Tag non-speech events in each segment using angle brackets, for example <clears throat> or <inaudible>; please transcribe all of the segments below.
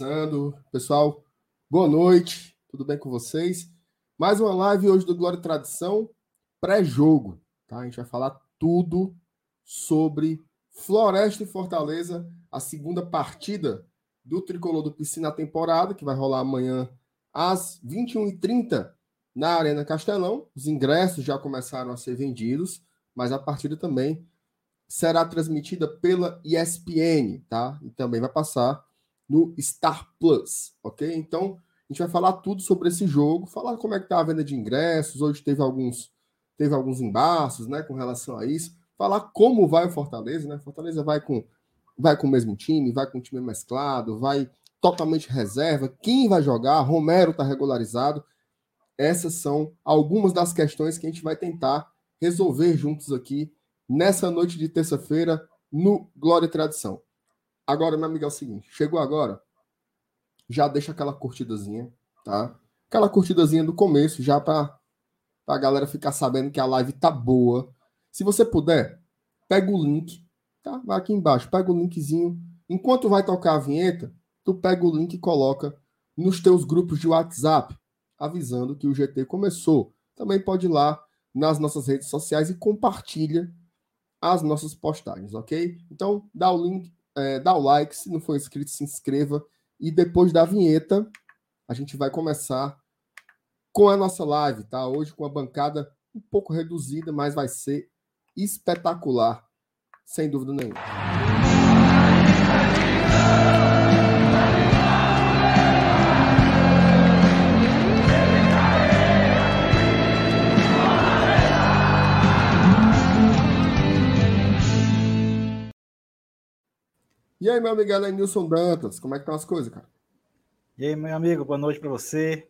começando. Pessoal, boa noite. Tudo bem com vocês? Mais uma live hoje do Glória e Tradição, pré-jogo, tá? A gente vai falar tudo sobre Floresta e Fortaleza, a segunda partida do Tricolor do Piscina na temporada, que vai rolar amanhã às 21h30 na Arena Castelão. Os ingressos já começaram a ser vendidos, mas a partida também será transmitida pela ESPN, tá? E também vai passar no Star Plus, ok? Então, a gente vai falar tudo sobre esse jogo, falar como é que tá a venda de ingressos, hoje teve alguns teve alguns embaços, né, com relação a isso, falar como vai o Fortaleza, né? Fortaleza vai com vai com o mesmo time, vai com o time mesclado, vai totalmente reserva, quem vai jogar, Romero tá regularizado. Essas são algumas das questões que a gente vai tentar resolver juntos aqui nessa noite de terça-feira no Glória e Tradição. Agora, meu amigo, é o seguinte: chegou agora, já deixa aquela curtidazinha, tá? Aquela curtidazinha do começo, já para a galera ficar sabendo que a live tá boa. Se você puder, pega o link, tá? Vai aqui embaixo, pega o linkzinho. Enquanto vai tocar a vinheta, tu pega o link e coloca nos teus grupos de WhatsApp, avisando que o GT começou. Também pode ir lá nas nossas redes sociais e compartilha as nossas postagens, ok? Então, dá o link, é, dá o like, se não for inscrito, se inscreva. E depois da vinheta, a gente vai começar com a nossa live, tá? Hoje com a bancada um pouco reduzida, mas vai ser espetacular, sem dúvida nenhuma. E aí, meu amigo Nilson Dantas, como é que estão as coisas, cara? E aí, meu amigo, boa noite para você.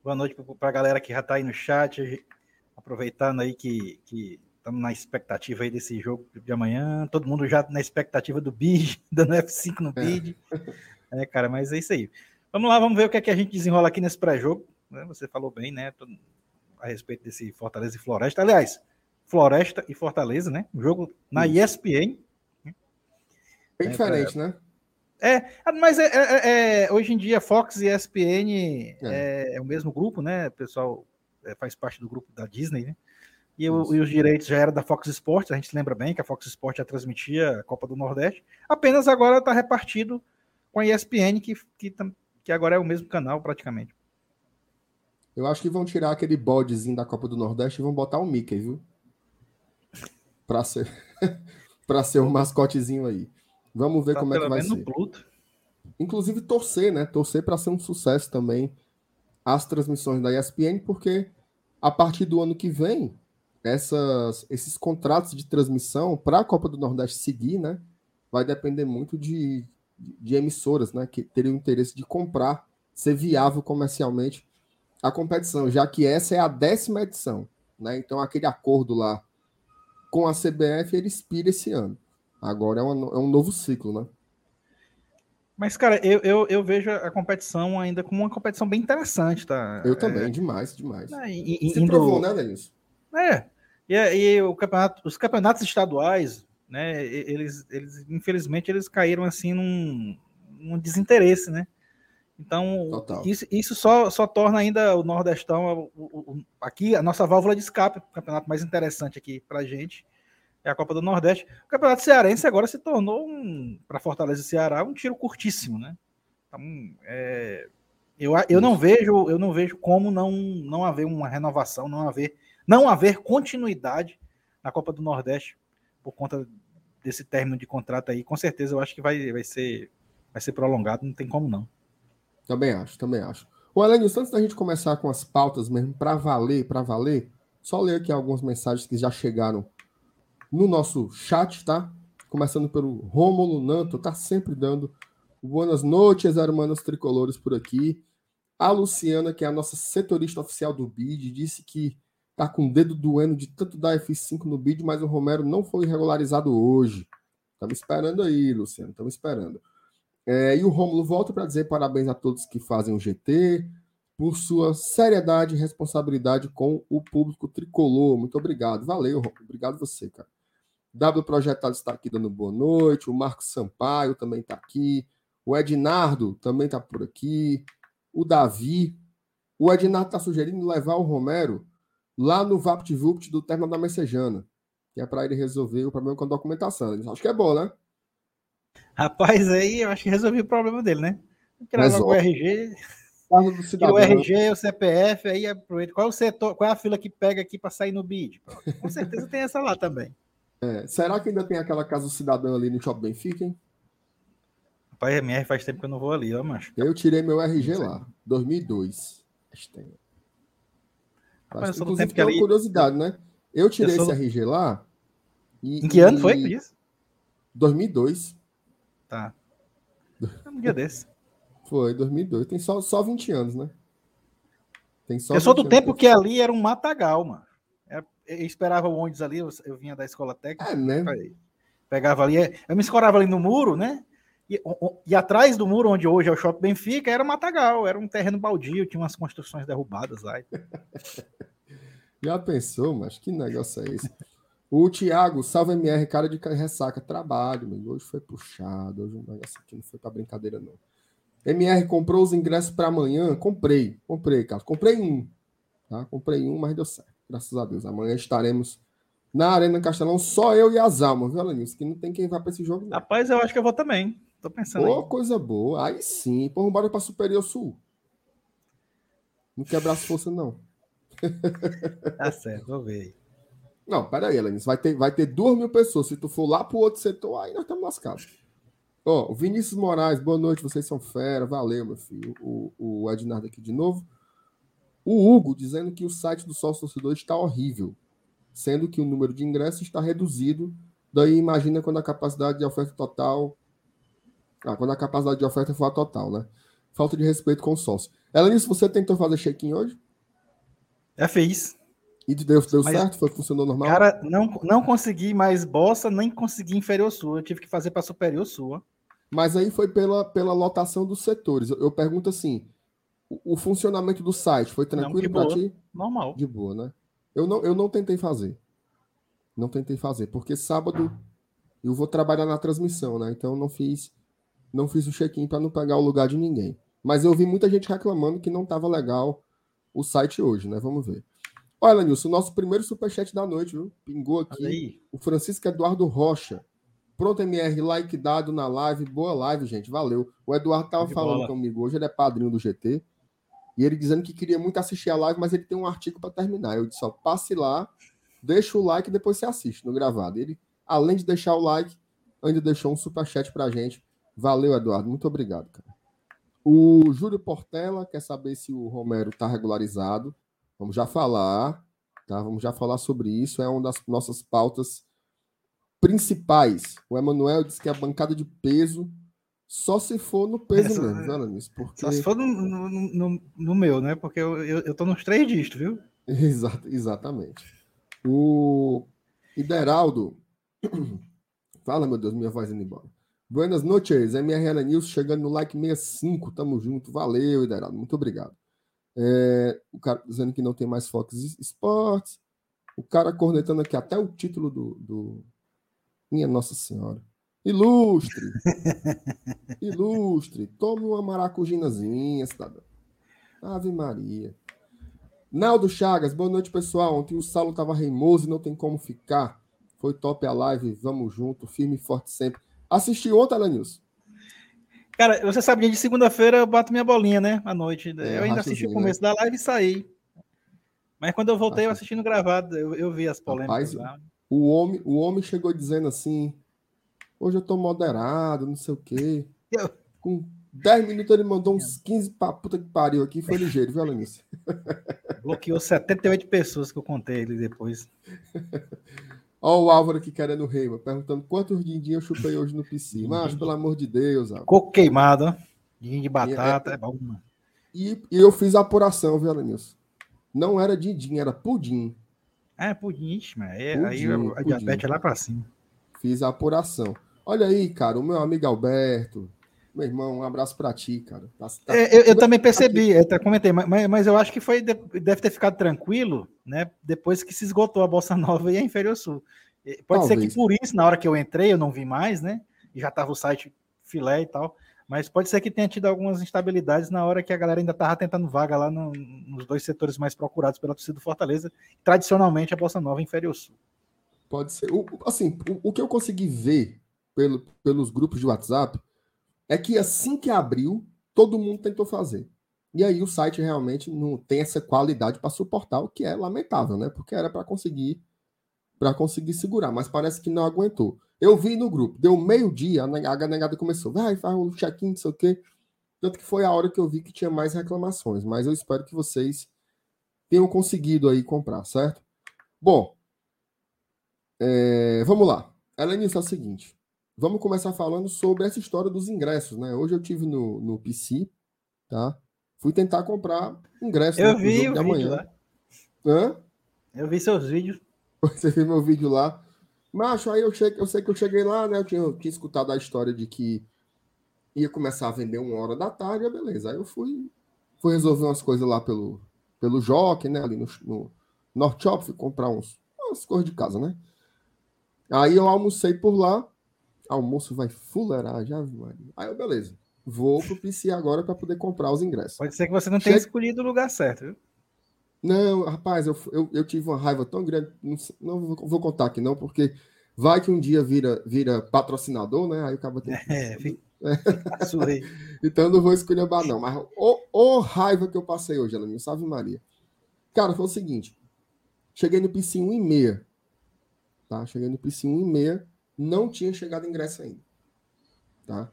Boa noite para a galera que já está aí no chat. Aproveitando aí que estamos na expectativa aí desse jogo de amanhã. Todo mundo já na expectativa do bid, <laughs> dando F5 no bid. É. é, cara, mas é isso aí. Vamos lá, vamos ver o que é que a gente desenrola aqui nesse pré-jogo. Né? Você falou bem, né? A respeito desse Fortaleza e Floresta. Aliás, Floresta e Fortaleza, né? O jogo na ESPN, Bem é, diferente, pra... né? É, mas é, é, é, hoje em dia Fox e ESPN é. é, o mesmo grupo, né? O pessoal é, faz parte do grupo da Disney, né? E, o, e, os direitos já eram da Fox Sports, a gente lembra bem que a Fox Sports já transmitia a Copa do Nordeste, apenas agora está repartido com a ESPN, que, que, que agora é o mesmo canal praticamente. Eu acho que vão tirar aquele bodezinho da Copa do Nordeste e vão botar o Mickey, viu? Para ser, <laughs> para ser o mascotezinho aí. Vamos ver tá como é que vai ser. Pluto. Inclusive torcer, né? Torcer para ser um sucesso também as transmissões da ESPN, porque a partir do ano que vem, essas, esses contratos de transmissão para a Copa do Nordeste seguir, né? Vai depender muito de, de emissoras, né? Que teriam interesse de comprar, ser viável comercialmente a competição, já que essa é a décima edição, né? Então aquele acordo lá com a CBF ele expira esse ano. Agora é, uma, é um novo ciclo, né? Mas, cara, eu, eu, eu, vejo a competição ainda como uma competição bem interessante, tá? Eu também, é... demais, demais. É, e, Se indo... provou, né, Denis? É. E, e o campeonato, os campeonatos estaduais, né, eles, eles, infelizmente, eles caíram assim num, num desinteresse, né? Então, Total. isso, isso só, só torna ainda o Nordestão o, o, aqui a nossa válvula de escape, o campeonato mais interessante aqui pra gente é a Copa do Nordeste. O Campeonato Cearense agora se tornou, um, para Fortaleza e Ceará, um tiro curtíssimo, né? Então, é, eu, eu não vejo, eu não vejo como não, não haver uma renovação, não haver, não haver continuidade na Copa do Nordeste por conta desse término de contrato aí. Com certeza eu acho que vai, vai, ser, vai ser prolongado, não tem como não. Também acho, também acho. O Alênio, antes da gente começar com as pautas mesmo, para valer, para valer, só ler aqui algumas mensagens que já chegaram no nosso chat, tá? Começando pelo Rômulo Nanto, tá sempre dando boas noites, hermanos tricolores por aqui. A Luciana, que é a nossa setorista oficial do BID, disse que tá com o dedo doendo de tanto dar F5 no BID, mas o Romero não foi regularizado hoje. Estamos esperando aí, Luciano, estamos esperando. É, e o Rômulo volta para dizer parabéns a todos que fazem o GT, por sua seriedade e responsabilidade com o público tricolor. Muito obrigado. Valeu, Rômulo. Obrigado você, cara. W Projetado está aqui dando boa noite. O Marcos Sampaio também está aqui. O Ednardo também está por aqui. O Davi. O Ednardo está sugerindo levar o Romero lá no VaptVupt do Terma da Messejana, que é para ele resolver o problema com a documentação. Acho que é bom, né? Rapaz, aí eu acho que resolvi o problema dele, né? O RG. o RG, o CPF, aí aproveita. Qual é o setor, qual é a fila que pega aqui para sair no BID? Com certeza tem essa lá também. É, será que ainda tem aquela casa do cidadão ali no Shopping Benfica, hein? Rapaz, MR faz tempo que eu não vou ali, ó, macho. Eu tirei meu RG lá, 2002. Acho que tem. Rapaz, Acho, inclusive, tem uma ali... curiosidade, né? Eu tirei eu sou... esse RG lá. E, em que ano foi isso? 2002. Tá. É um dia <laughs> desse. Foi, 2002. Tem só, só 20 anos, né? Tem só eu sou do tempo que ali era um matagal, mano. Eu esperava o ônibus ali, eu, eu vinha da escola técnica. É, né? Pegava ali, eu me escorava ali no muro, né? E, e, atrás do muro onde hoje é o Shopping Benfica era matagal, era um terreno baldio, tinha umas construções derrubadas lá. <laughs> Já pensou, mas que negócio é esse? O Thiago, salve MR, cara de ressaca, trabalho, meu. hoje foi puxado, hoje o negócio aqui não foi para brincadeira não. MR comprou os ingressos para amanhã? Comprei, comprei, cara. Comprei um, tá? Comprei um, mas deu certo, graças a Deus. Amanhã estaremos na Arena Castelão, só eu e as almas, viu, Alanis? Que não tem quem vá para esse jogo. Não. Rapaz, eu acho que eu vou também. Tô pensando. Pô, coisa boa. Aí sim. Pô, bora para Superior Sul. Não quebrar as forças, não. <laughs> Tá certo, vou ver. Não, pera aí, Alanis. Vai ter, vai ter duas mil pessoas. Se tu for lá pro outro setor, aí nós estamos lascados. Ó, o Vinícius Moraes, boa noite, vocês são fera. Valeu, meu filho. O, o Ednardo aqui de novo. O Hugo dizendo que o site do sócio torcedor está horrível, sendo que o número de ingressos está reduzido. Daí imagina quando a capacidade de oferta total. Ah, quando a capacidade de oferta for a total, né? Falta de respeito com o sócio. Elanice, você tentou fazer check-in hoje? Já fez. E deu, deu Mas, certo? Foi, funcionou normal? Cara, não, não consegui mais bossa, nem consegui inferior sua. Eu tive que fazer para superior sua. Mas aí foi pela, pela lotação dos setores. Eu, eu pergunto assim: o, funcionamento do site foi tranquilo para ti? Normal. De boa, né? Eu não, eu não tentei fazer. Não tentei fazer, porque sábado eu vou trabalhar na transmissão, né? Então eu não fiz não fiz o check-in para não pegar o lugar de ninguém. Mas eu vi muita gente reclamando que não estava legal o site hoje, né? Vamos ver. Olha, Nilson, nosso primeiro superchat da noite, viu? Pingou aqui. O Francisco Eduardo Rocha. Pronto, MR, like dado na live. Boa live, gente. Valeu. O Eduardo tava falando bola. comigo hoje, ele é padrinho do GT. E ele dizendo que queria muito assistir a live, mas ele tem um artigo para terminar. Eu disse, ó, passe lá, deixa o like e depois você assiste no gravado. Ele, além de deixar o like, ainda deixou um superchat pra gente. Valeu, Eduardo. Muito obrigado, cara. O Júlio Portela quer saber se o Romero está regularizado. Vamos já falar, tá? Vamos já falar sobre isso. É uma das nossas pautas principais. O Emanuel disse que a bancada de peso só se for no peso Essa, mesmo, Alanis, porque... Só se for no, no, no, no, meu, né? Porque eu, eu, eu tô nos três dígitos, viu? <laughs> Exato, exatamente. O Ideraldo. <clears throat> Fala, meu Deus, minha voz indo embora. Buenas noches, MRL News chegando no like 65, tamo junto, valeu, Ideraldo, muito obrigado. É, o cara dizendo que não tem mais Fox Sports, o cara cornetando aqui até o título do, do... Minha Nossa Senhora. Ilustre! Ilustre! Tome uma maracujinazinha, cidadão. Ave Maria. Naldo Chagas, boa noite, pessoal. Ontem o Saulo tava reimoso e não tem como ficar. Foi top a live, vamos junto, firme e forte sempre. Assisti ontem, Alanils. Cara, você sabe, de segunda-feira eu bato minha bolinha, né? À noite. É, eu ainda assisti o começo né? da live e saí. Mas quando eu voltei, eu assisti no gravado, eu, eu vi as polêmicas Rapaz, lá. O homem, o homem chegou dizendo assim: hoje eu tô moderado, não sei o quê. Eu... Com 10 minutos ele mandou uns 15 pra puta que pariu aqui foi ligeiro, viu, Alanis? Bloqueou 78 pessoas que eu contei ele depois. <laughs> Olha o Álvaro aqui querendo reima, perguntando quantos din eu chupei hoje no PC. Mas, pelo amor de Deus, Álvaro. Coco queimado, din de batata, é, é bom, mano. E, e, eu fiz a apuração, viu, Alanilson? Não era din era pudim. É, pudim, mas é, pudim, aí a, a diabetes é lá pra cima. Fiz a apuração. Olha aí, cara, o meu amigo Alberto, meu irmão, um abraço para ti, cara. Tá, tá... É, eu, eu, também percebi, eu até comentei, mas, mas eu acho que foi deve ter ficado tranquilo, né? Depois que se esgotou a Bolsa Nova e a Inferior Sul. Pode Talvez. ser que por isso, na hora que eu entrei, eu não vi mais, né? E já tava o site filé e tal. Mas pode ser que tenha tido algumas instabilidades na hora que a galera ainda estava tentando vaga lá no, nos dois setores mais procurados pela torcida do Fortaleza, tradicionalmente a Bossa Nova Inferior Sul. Pode ser. O, assim, o, o, que eu consegui ver pelo, pelos grupos de WhatsApp é que assim que abriu, todo mundo tentou fazer. E aí o site realmente não tem essa qualidade para suportar, o que é lamentável, né? Porque era para conseguir para conseguir segurar, mas parece que não aguentou. Eu vi no grupo, deu meio-dia, a negada começou, vai, faz o check-in, não sei o quê. Tanto que foi a hora que eu vi que tinha mais reclamações, mas eu espero que vocês tenham conseguido aí comprar, certo? Bom, é, vamos lá. Elenice, é o seguinte, vamos começar falando sobre essa história dos ingressos, né? Hoje eu tive no, no PC, tá? Fui tentar comprar ingresso eu né, vi o de amanhã. Lá. Hã? Eu vi seus vídeos. <laughs> Você viu meu vídeo lá. Macho, aí eu, cheguei, eu sei que eu cheguei lá, né? Eu tinha, eu tinha escutado a história de que ia começar a vender uma hora da tarde, beleza. Aí eu fui, fui resolver umas coisas lá pelo, pelo Jockey, né? Ali no, no North Shop, fui comprar uns, umas coisas de casa, né? Aí eu almocei por lá. Almoço vai fuleirar, já Aí eu, beleza. Vou pro PC agora para poder comprar os ingressos. Pode ser que você não tenha escolhido o lugar certo, viu? Não, rapaz, eu, eu, eu, tive uma raiva tão grande, não, não vou, contar aqui não, porque vai que um dia vira, vira patrocinador, né? Aí acaba tendo... <laughs> É, fica... <laughs> então não vou escolher bar, não. Mas o, o raiva que eu passei hoje, ela me salve Maria. Cara, foi o seguinte: cheguei no PC 1 e meia. Tá? Cheguei no PC 1 e meia, não tinha chegado ingresso ainda. Tá?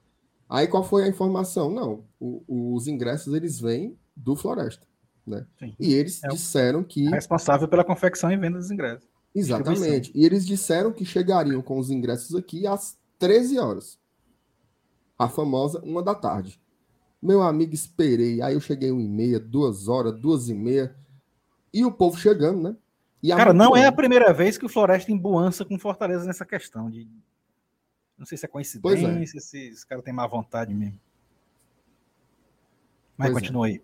Aí qual foi a informação? Não, o, os ingressos eles vêm do Floresta. Né? E eles é disseram que. Responsável pela confecção e venda dos ingressos. Exatamente. E eles disseram que chegariam com os ingressos aqui às 13 horas. A famosa uma da tarde. Meu amigo, esperei. Aí eu cheguei uma e meia, duas horas, duas e meia. E o povo chegando, né? Cara, não é a primeira vez que o Floresta embuança com Fortaleza nessa questão de. Não sei se é, é. coincidência, é. se esse cara tem má vontade mesmo. Mas pois é. continua é. aí.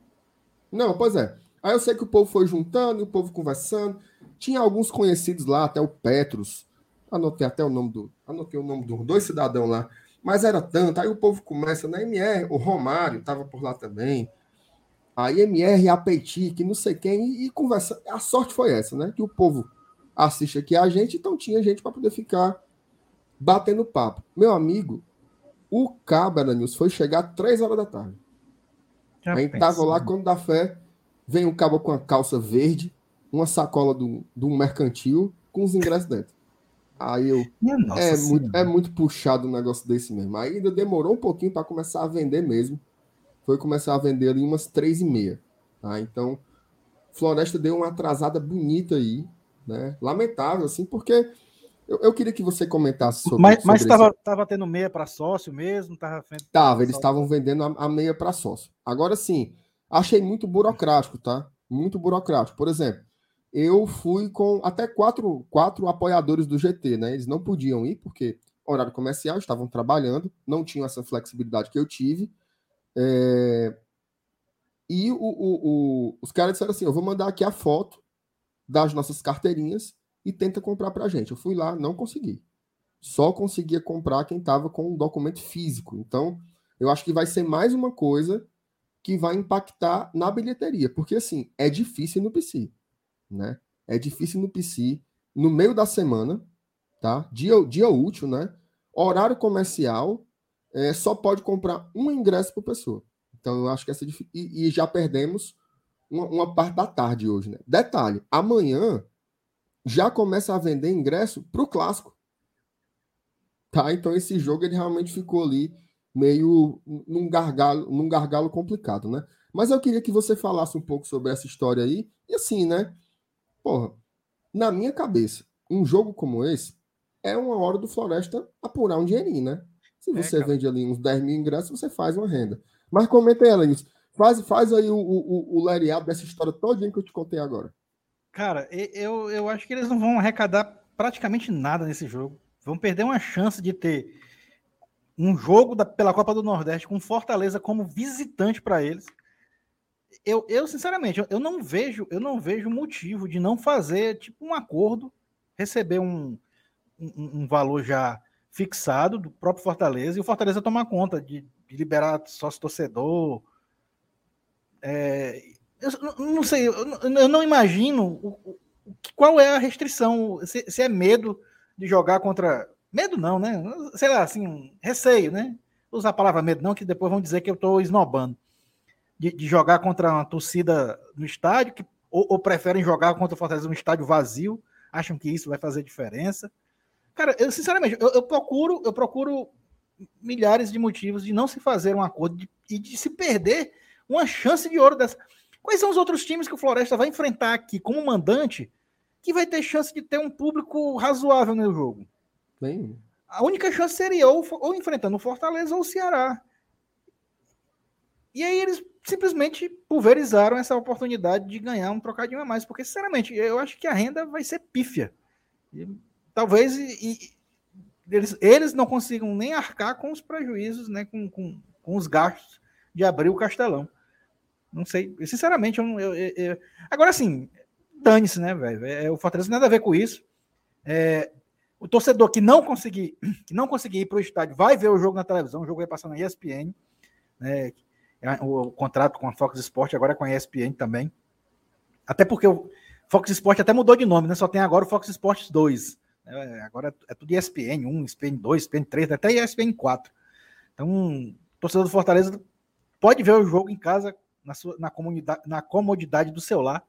Não, pois é. Aí eu sei que o povo foi juntando, o povo conversando. Tinha alguns conhecidos lá, até o Petros. Anotei até o nome do. Anotei o nome dos dois cidadãos lá. Mas era tanto. Aí o povo começa na MR, o Romário estava por lá também. Aí MR, a Petit, que não sei quem, e, e conversa. A sorte foi essa, né? Que o povo assiste aqui a gente, então tinha gente para poder ficar batendo papo. Meu amigo, o Cabra News foi chegar três horas da tarde. Já a gente tava lá quando dá fé, vem um cabo com a calça verde, uma sacola do, do mercantil com os ingressos dentro. Aí eu. É muito, é muito puxado um negócio desse mesmo. Aí ainda demorou um pouquinho para começar a vender mesmo. Foi começar a vender ali umas três e meia. Tá? Então, Floresta deu uma atrasada bonita aí. Né? Lamentável, assim, porque eu, eu, queria que você comentasse sobre Mas estava tava tendo meia para sócio mesmo? Tava, tava eles estavam vendendo a, a meia para sócio. Agora sim, achei muito burocrático, tá? Muito burocrático. Por exemplo, eu fui com até quatro, quatro apoiadores do GT, né? Eles não podiam ir porque horário comercial, estavam trabalhando, não tinham essa flexibilidade que eu tive. É... E o, o, o, os caras disseram assim: eu vou mandar aqui a foto das nossas carteirinhas e tenta comprar para a gente. Eu fui lá, não consegui. Só conseguia comprar quem estava com um documento físico. Então, eu acho que vai ser mais uma coisa que vai impactar na bilheteria, porque assim, é difícil no PC, né? É difícil no PC, no meio da semana, tá? Dia, dia útil, né? Horário comercial, é, só pode comprar um ingresso por pessoa. Então, eu acho que essa e, e já perdemos uma, uma parte da tarde hoje, né? Detalhe, amanhã já começa a vender ingresso para o clássico. Tá? Então esse jogo ele realmente ficou ali meio num gargalo, num gargalo complicado, né? Mas eu queria que você falasse um pouco sobre essa história aí. E assim, né? Porra, na minha cabeça, um jogo como esse é uma hora do Floresta apurar um dinheirinho, né? Se é, você é, vende ali uns 10 mil ingressos, você faz uma renda. Mas comenta aí, Alanis. Faz, faz aí o, o, o, o dessa história todinha que eu te contei agora. Cara, eu, eu acho que eles não vão arrecadar praticamente nada nesse jogo. Vão perder uma chance de ter um jogo da, pela Copa do Nordeste com Fortaleza como visitante para eles. Eu, eu sinceramente, eu, eu, não vejo, eu não vejo motivo de não fazer tipo um acordo, receber um, um, um valor já fixado do próprio Fortaleza e o Fortaleza tomar conta de, liberar sócio torcedor. É, eu não sei, eu não imagino o, o, qual é a restrição. Se, se, é medo de jogar contra. Medo não, né? Sei lá, assim, receio, né? Usar a palavra medo não, que depois vão dizer que eu estou esnobando. De, de, jogar contra uma torcida no estádio, que, ou, ou, preferem jogar contra o Fortaleza no estádio vazio, acham que isso vai fazer diferença. Cara, eu sinceramente, eu, eu procuro, eu procuro milhares de motivos de não se fazer um acordo de, e de se perder uma chance de ouro dessa. Quais são os outros times que o Floresta vai enfrentar aqui como mandante que vai ter chance de ter um público razoável no jogo? Bem... A única chance seria ou, ou enfrentando o Fortaleza ou o Ceará. E aí eles simplesmente pulverizaram essa oportunidade de ganhar um trocadinho a mais, porque sinceramente eu acho que a renda vai ser pífia. E, talvez e, eles, eles não consigam nem arcar com os prejuízos, né, com, com, com os gastos de abrir o Castelão. Não sei, sinceramente, eu, eu, eu... agora sim, dane-se, né, velho? É, o Fortaleza nada a ver com isso. É, o torcedor que não conseguir, que não conseguir ir para o estádio vai ver o jogo na televisão, o jogo vai passar na ESPN, né? O, o contrato com a Fox Sport agora é com a ESPN também. Até porque o Fox Sport até mudou de nome, né? Só tem agora o Fox Sports 2. Né? Agora é tudo ESPN 1, ESPN 2, ESPN 3, até ESPN 4. Então, o torcedor do Fortaleza pode ver o jogo em casa na, sua, na, comunidade, na comodidade do seu lar,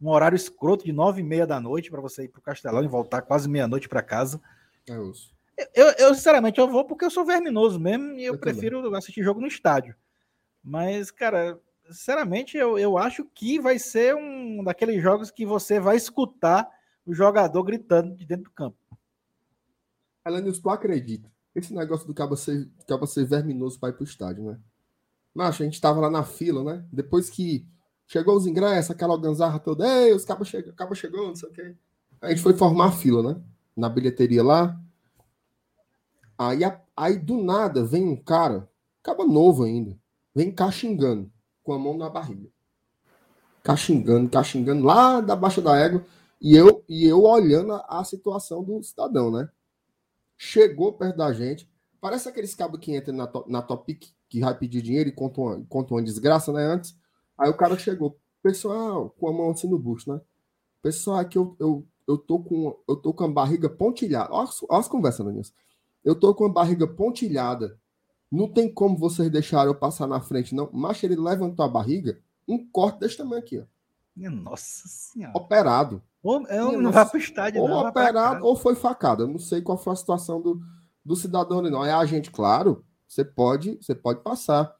um horário escroto de nove e meia da noite para você ir para o Castelão e voltar quase meia-noite para casa. É isso. Eu, eu, sinceramente, eu vou porque eu sou verminoso mesmo e eu, eu prefiro também. assistir jogo no estádio. Mas, cara, sinceramente, eu, eu acho que vai ser um daqueles jogos que você vai escutar o jogador gritando de dentro do campo. Elenius, tu acredita? Esse negócio do cabo ser, cabo ser verminoso para ir para o estádio, né? Macho, a gente tava lá na fila, né? Depois que chegou os ingressos, aquela alganzarra toda, ei, os cabos chegou, cabo chegou, não sei o quê. A gente foi formar a fila, né? Na bilheteria lá. Aí, aí do nada vem um cara, cabo novo ainda, vem caxingando, com a mão na barriga. Caxingando, caxingando, lá da baixa da égua. E eu, e eu olhando a, a situação do cidadão, né? Chegou perto da gente. Parece aqueles cabos que entram na, na Topic que vai pedir dinheiro e conta uma, conta uma desgraça, né? Antes. Aí o cara chegou, pessoal, com a mão assim no bucho, né? Pessoal, aqui eu, eu, eu, tô, com, eu tô com a barriga pontilhada. Olha, olha as conversas, Daniel. Eu tô com a barriga pontilhada. Não tem como vocês deixarem eu passar na frente, não. Mas ele levantou a barriga, um corte desse tamanho aqui, ó. Nossa senhora. Operado. Ou eu não vai pro estádio, ou não. operado, ou foi facada. Eu não sei qual foi a situação do, do cidadão não. É a gente, claro, você pode, você pode passar.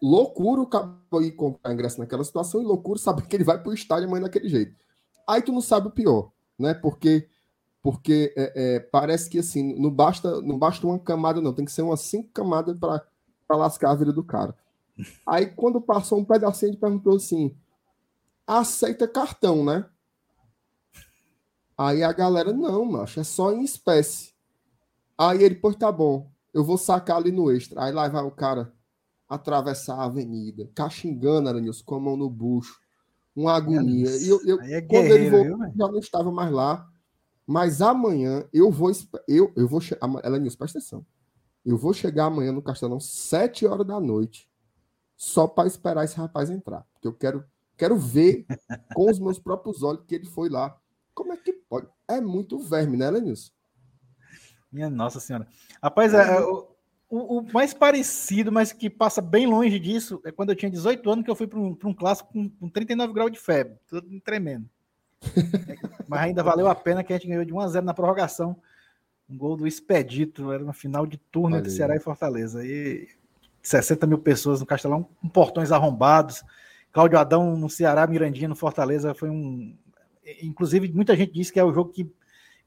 Loucura o ir comprar ingresso naquela situação e loucura saber que ele vai para o estádio amanhã daquele jeito. Aí tu não sabe o pior, né? Porque porque é, é, parece que assim não basta não basta uma camada não, tem que ser umas cinco camadas para lascar a vida do cara. Aí quando passou um pedacinho ele perguntou assim: aceita cartão, né? Aí a galera não, macho, é só em espécie. Aí ele, pois tá bom eu vou sacar ali no extra. Aí lá vai o cara atravessar a avenida, caxingando, Aranilson, com a mão no bucho, uma agonia. E eu, eu é quando ele voltou, já não estava mais lá. Mas amanhã eu vou. Eu, eu vou. Alanilson, presta atenção. Eu vou chegar amanhã no Castelão, sete horas da noite, só para esperar esse rapaz entrar. Porque eu quero, quero ver <laughs> com os meus próprios olhos que ele foi lá. Como é que pode? É muito verme, né, Lenilson? Minha Nossa Senhora. Rapaz, é, é, o, o, mais parecido, mas que passa bem longe disso, é quando eu tinha 18 anos que eu fui para um, um clássico com, com 39 graus de febre, tudo tremendo. <laughs> mas ainda valeu a pena que a gente ganhou de 1 a 0 na prorrogação. Um gol do Expedito, era no final de turno entre Ceará e Fortaleza. E 60 mil pessoas no Castelão, com portões arrombados. Cláudio Adão no Ceará, Mirandinha no Fortaleza. Foi um. Inclusive, muita gente disse que é o jogo que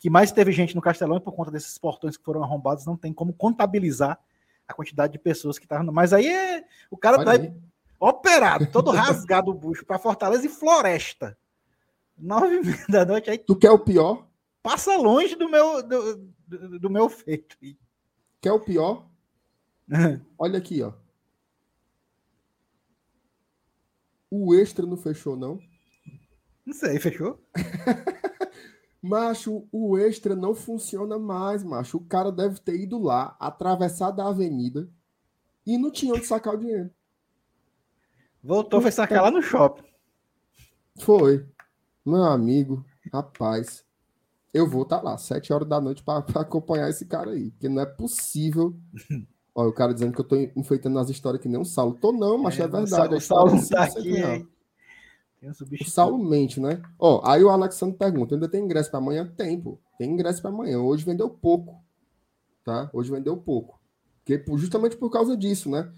que mais teve gente no Castelão e por conta desses portões que foram arrombados, não tem como contabilizar a quantidade de pessoas que estavam. Mas aí é, o cara Olha tá aí. operado, todo <laughs> rasgado o bucho para Fortaleza e Floresta. Nove da noite aí. Tu quer o pior? Passa longe do meu, do, do, do meu feito. Quer o pior? <laughs> Olha aqui, ó. O extra não fechou, não? Não sei, fechou? <laughs> Macho, o extra não funciona mais, macho. O cara deve ter ido lá, atravessado a avenida, e não tinha onde sacar o dinheiro. Voltou, foi sacar lá no shopping. Foi. Meu amigo, rapaz, eu vou estar tá lá, sete horas da noite, para acompanhar esse cara aí. Porque não é possível. <laughs> Olha, o cara dizendo que eu tô enfeitando as histórias que nem o Saulo. Tô não, mas é, é verdade. O Saulo é tá aqui, o Saulo mente, né? Ó, aí o Alexandre pergunta: ainda tem ingresso para amanhã? Tem, pô. Tem ingresso para amanhã. Hoje vendeu pouco. Tá? Hoje vendeu pouco. Porque, justamente por causa disso, né?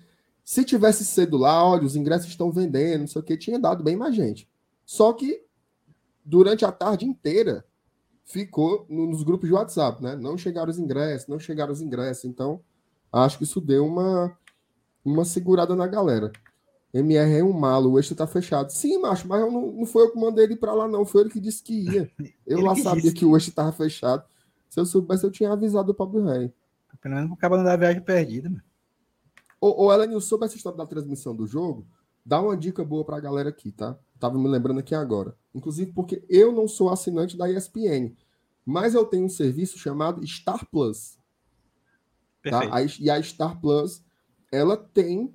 Se tivesse cedo lá, olha, os ingressos estão vendendo, não sei o que, tinha dado bem mais gente. Só que durante a tarde inteira ficou nos grupos de WhatsApp, né? Não chegaram os ingressos, não chegaram os ingressos. Então, acho que isso deu uma, uma segurada na galera. MR é um malo, o eixo tá fechado. Sim, macho, mas eu não, não foi eu que mandei ele para lá, não. Foi ele que disse que ia. <laughs> Eu lá que sabia disse. que o eixo tava fechado. Se eu soubesse, eu tinha avisado o Pablo Rei. Pelo menos acaba da viagem perdida, mano. Ô, ô Elenil, sobre essa história da transmissão do jogo, dá uma dica boa pra galera aqui, tá? Tava me lembrando aqui agora. Inclusive porque eu não sou assinante da ESPN, mas eu tenho um serviço chamado Star Plus. Tá? e a Star Plus, ela tem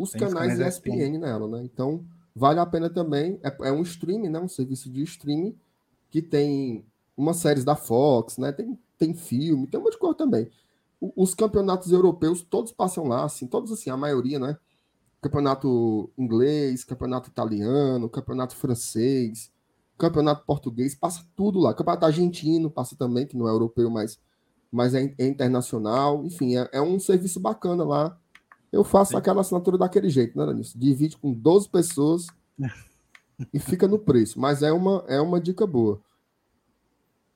os tem canais ESPN, ESPN nela, né? Então, vale a pena também. É, é um streaming, né? Um serviço de streaming que tem umas séries da Fox, né? Tem, tem filme, tem um monte de coisa também. O, os campeonatos europeus, todos passam lá, assim, todos assim, a maioria, né? Campeonato inglês, campeonato italiano, campeonato francês, campeonato português, passa tudo lá. Campeonato argentino passa também, que não é europeu, mas, mas é, é internacional. Enfim, é, é um serviço bacana lá eu faço Sim. aquela assinatura daquele jeito, né, Danilo? Divide com 12 pessoas <laughs> e fica no preço. Mas é uma, é uma dica boa.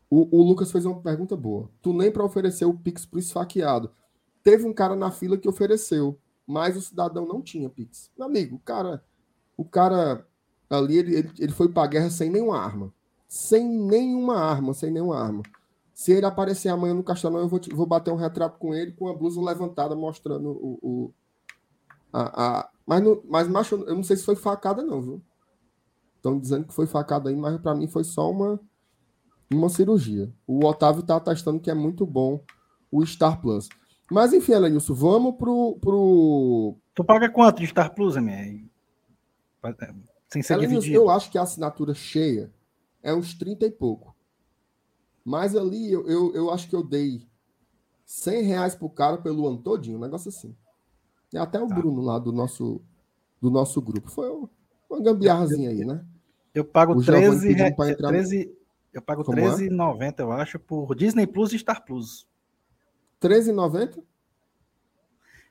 O, o Lucas fez uma pergunta boa. Tu nem para oferecer o Pix pro esfaqueado. Teve um cara na fila que ofereceu, mas o cidadão não tinha Pix. Meu amigo, o cara, o cara ali, ele, ele, ele foi pra guerra sem nenhuma arma. Sem nenhuma arma, sem nenhuma arma. Se ele aparecer amanhã no Castelão, eu vou, vou bater um retrato com ele com a blusa levantada mostrando o, o a, a, mas, no, mas, macho, eu não sei se foi facada, não, viu? Estão dizendo que foi facada aí, mas para mim foi só uma, uma cirurgia. O Otávio tá testando que é muito bom o Star Plus. Mas enfim, Elenilson, vamos pro, pro. Tu paga quanto de Star Plus, MR? Sem ser Elenilson, Eu acho que a assinatura cheia é uns 30 e pouco. Mas ali eu, eu, eu acho que eu dei 100 reais pro cara pelo ano todinho, um negócio assim. É até o tá. Bruno lá do nosso, do nosso grupo. Foi uma gambiarrazinha aí, né? Eu pago 13, re... 13 eu pago 13,90, é? eu acho, por Disney Plus e Star Plus. 13,90?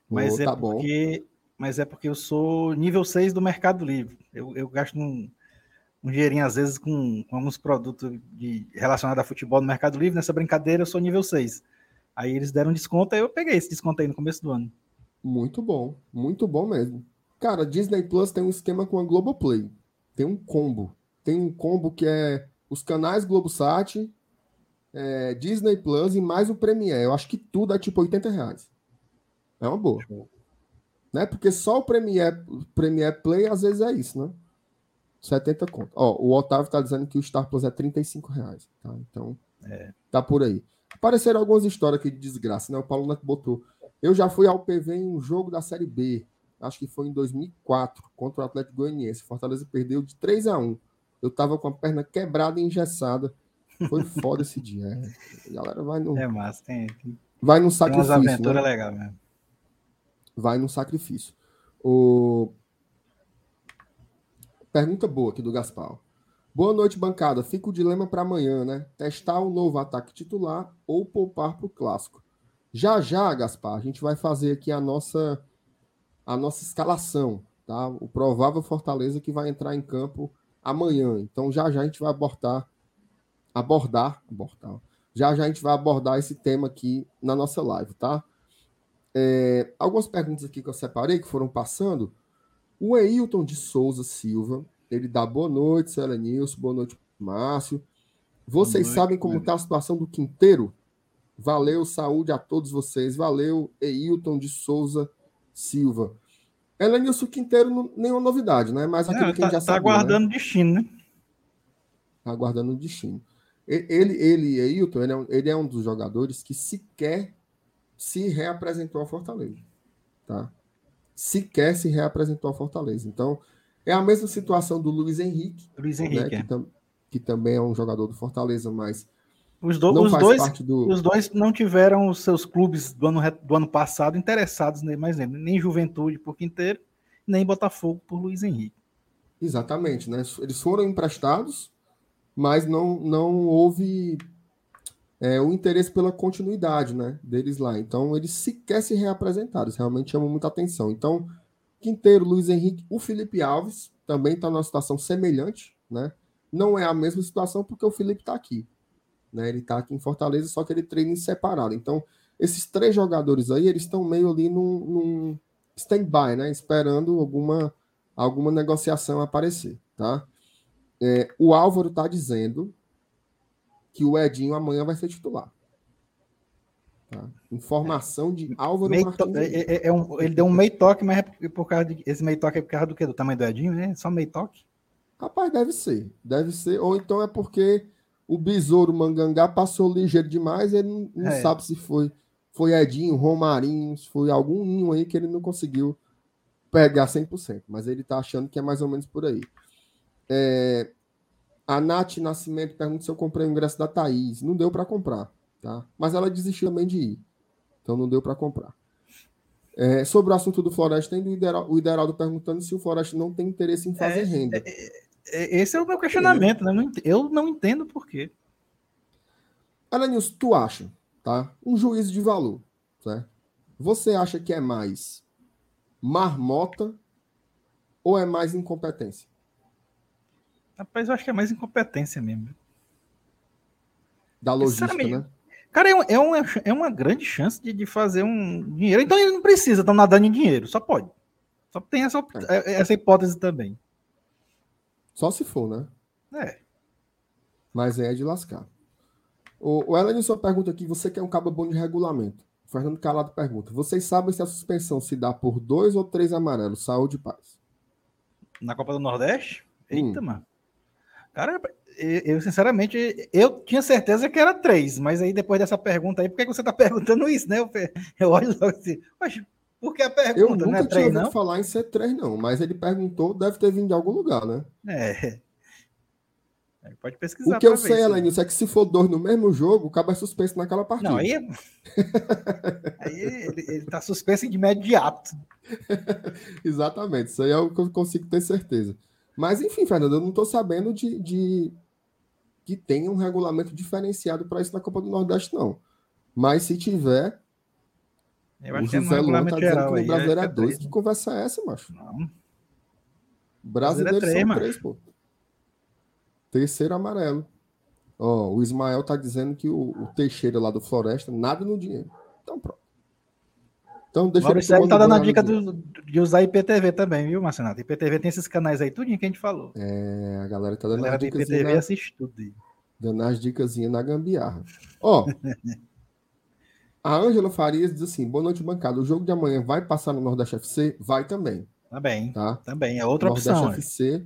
Mas, oh, é tá porque, bom. mas é porque eu sou nível 6 do Mercado Livre. Eu, eu gasto um, um dinheirinho, às vezes, com, com alguns produtos de, relacionados a futebol no Mercado Livre. Nessa brincadeira, eu sou nível 6. Aí eles deram desconto, aí eu peguei esse desconto aí no começo do ano. Muito bom, muito bom mesmo. Cara, Disney Plus tem um esquema com a Globoplay. Tem um combo. Tem um combo que é os canais Globosat, é, Disney Plus e mais o Premiere. Eu acho que tudo é tipo 80 reais. É uma boa. Né? Porque só o Premiere, Premiere Play às vezes é isso, né? 70 conto. Ó, o Otávio tá dizendo que o Star Plus é 35 reais. Tá? Então, é. tá por aí. Apareceram algumas histórias aqui de desgraça, né? O Paulo Neto botou. Eu já fui ao PV em um jogo da Série B, acho que foi em 2004, contra o Atlético Goianiense. Fortaleza perdeu de 3 a 1 Eu tava com a perna quebrada e engessada. Foi <laughs> foda esse dia. É. A galera vai no. É massa, tem. Vai no sacrifício. Tem aventura né? legal mesmo. Vai no sacrifício. O... Pergunta boa aqui do Gaspar. Boa noite, bancada. Fica o dilema para amanhã, né? Testar o novo ataque titular ou poupar para o clássico. Já já, Gaspar, a gente vai fazer aqui a nossa a nossa escalação, tá? O provável Fortaleza que vai entrar em campo amanhã. Então já já a gente vai abordar abordar, abordar. Já já a gente vai abordar esse tema aqui na nossa live, tá? É, algumas perguntas aqui que eu separei que foram passando. O Eilton de Souza Silva, ele dá boa noite, Selenilson, boa noite, Márcio. Vocês noite, sabem como está a situação do Quinteiro? Valeu, saúde a todos vocês. Valeu, Eilton de Souza Silva. Elenilson Quinteiro, nenhuma novidade, né? Mas aquilo é, que a gente tá, já sabe. Tá aguardando né? destino, né? Tá aguardando o destino. Ele, ele, Eilton, ele é, um, ele é um dos jogadores que sequer se reapresentou a Fortaleza. Tá? sequer se reapresentou ao Fortaleza. Então, é a mesma situação do Luiz Henrique, Luiz Henrique né, que, é. tam, que, também é um jogador do Fortaleza, mas os, do, os dois, do... os dois não tiveram os seus clubes do ano, do ano passado interessados mais nele, nem Juventude por Quinteiro, nem Botafogo por Luiz Henrique. Exatamente, né? Eles foram emprestados, mas não, não houve é, o interesse pela continuidade né, deles lá. Então, eles sequer se reapresentaram, eles realmente chamam muita atenção. Então, Quinteiro, Luiz Henrique, o Felipe Alves também está numa situação semelhante, né? Não é a mesma situação porque o Felipe está aqui. Né? Ele está aqui em Fortaleza, só que ele treina em separado. Então, esses três jogadores aí, eles estão meio ali num, num stand-by, né? Esperando alguma, alguma negociação aparecer, tá? É, o Álvaro está dizendo que o Edinho amanhã vai ser titular. Tá? Informação de Álvaro Martins. É, é, é um, ele deu um meio toque, mas é por causa de, esse meio toque é por causa do quê? Do tamanho do Edinho, né? Só meio toque? Rapaz, deve ser. Deve ser. Ou então é porque o Besouro Mangangá passou ligeiro demais, ele não, não é. sabe se foi foi Edinho, Romarinho, foi algum ninho aí que ele não conseguiu pegar 100%, mas ele tá achando que é mais ou menos por aí. É, a Nath Nascimento pergunta se eu comprei o ingresso da Thaís. Não deu para comprar, tá? Mas ela desistiu também de ir. Então não deu para comprar. É, sobre o assunto do Floresta, o Ideraldo perguntando se o Floresta não tem interesse em fazer é, renda. É, esse é o meu questionamento, né? Eu não entendo por quê. Alanils, tu acha, tá? Um juízo de valor, certo? Você acha que é mais marmota ou é mais incompetência? Rapaz, eu acho que é mais incompetência mesmo. Da logística, né? Cara, é, é, uma, é uma grande chance de, de fazer um dinheiro. Então ele não precisa estar nadando em dinheiro, só pode. Só tem essa, é. é. essa hipótese também. Só se for, né? É. Mas é de lascar. O, o só pergunta aqui: você quer um cabo bom de regulamento? O Fernando Calado pergunta: vocês sabem se a suspensão se dá por dois ou três amarelos? Saúde e paz. Na Copa do Nordeste? Eita, hum. mano. Cara, eu sinceramente, eu tinha certeza que era três, mas aí depois dessa pergunta aí, por que você está <laughs> perguntando isso, né? Eu, eu olho logo assim, mas por que a pergunta? Eu nunca não é tinha ouvido falar em ser três, não, mas ele perguntou, deve ter vindo de algum lugar, né? É. <laughs> Pode pesquisar. O que eu sei, Elenilson, é que se for dois no mesmo jogo, o cabo é suspenso naquela partida. Não, aí, é... <laughs> aí ele, ele tá suspenso de imediato. <laughs> Exatamente, isso aí é o que eu consigo ter certeza. Mas, enfim, Fernando, eu não estou sabendo de, de, que tenha um regulamento diferenciado para isso na Copa do Nordeste, não. Mas se tiver. Eu acho o José que é tá dizendo que no Brasileiro é, é dois. Que conversa é essa, macho? Não. Brasileiro é três, são pô. Terceiro amarelo. Ó, o Ismael tá dizendo que o, o Teixeira lá do Floresta, nada no dinheiro. Então, pronto. Então, deixa Maurício eu tá dando a dica do, de usar IPTV também, viu, Marcenato? IPTV tem esses canais aí, tudinho que a gente falou. É, a galera tá dando a galera as dicas. IPTV na, assiste tudo. Aí. Dando as dicas na gambiarra. Ó, <laughs> a Ângela Farias diz assim: boa noite, bancada. O jogo de amanhã vai passar no Nordeste FC? Vai também. Também. Tá? Também, é outra Nordeste opção. Nordeste FC é.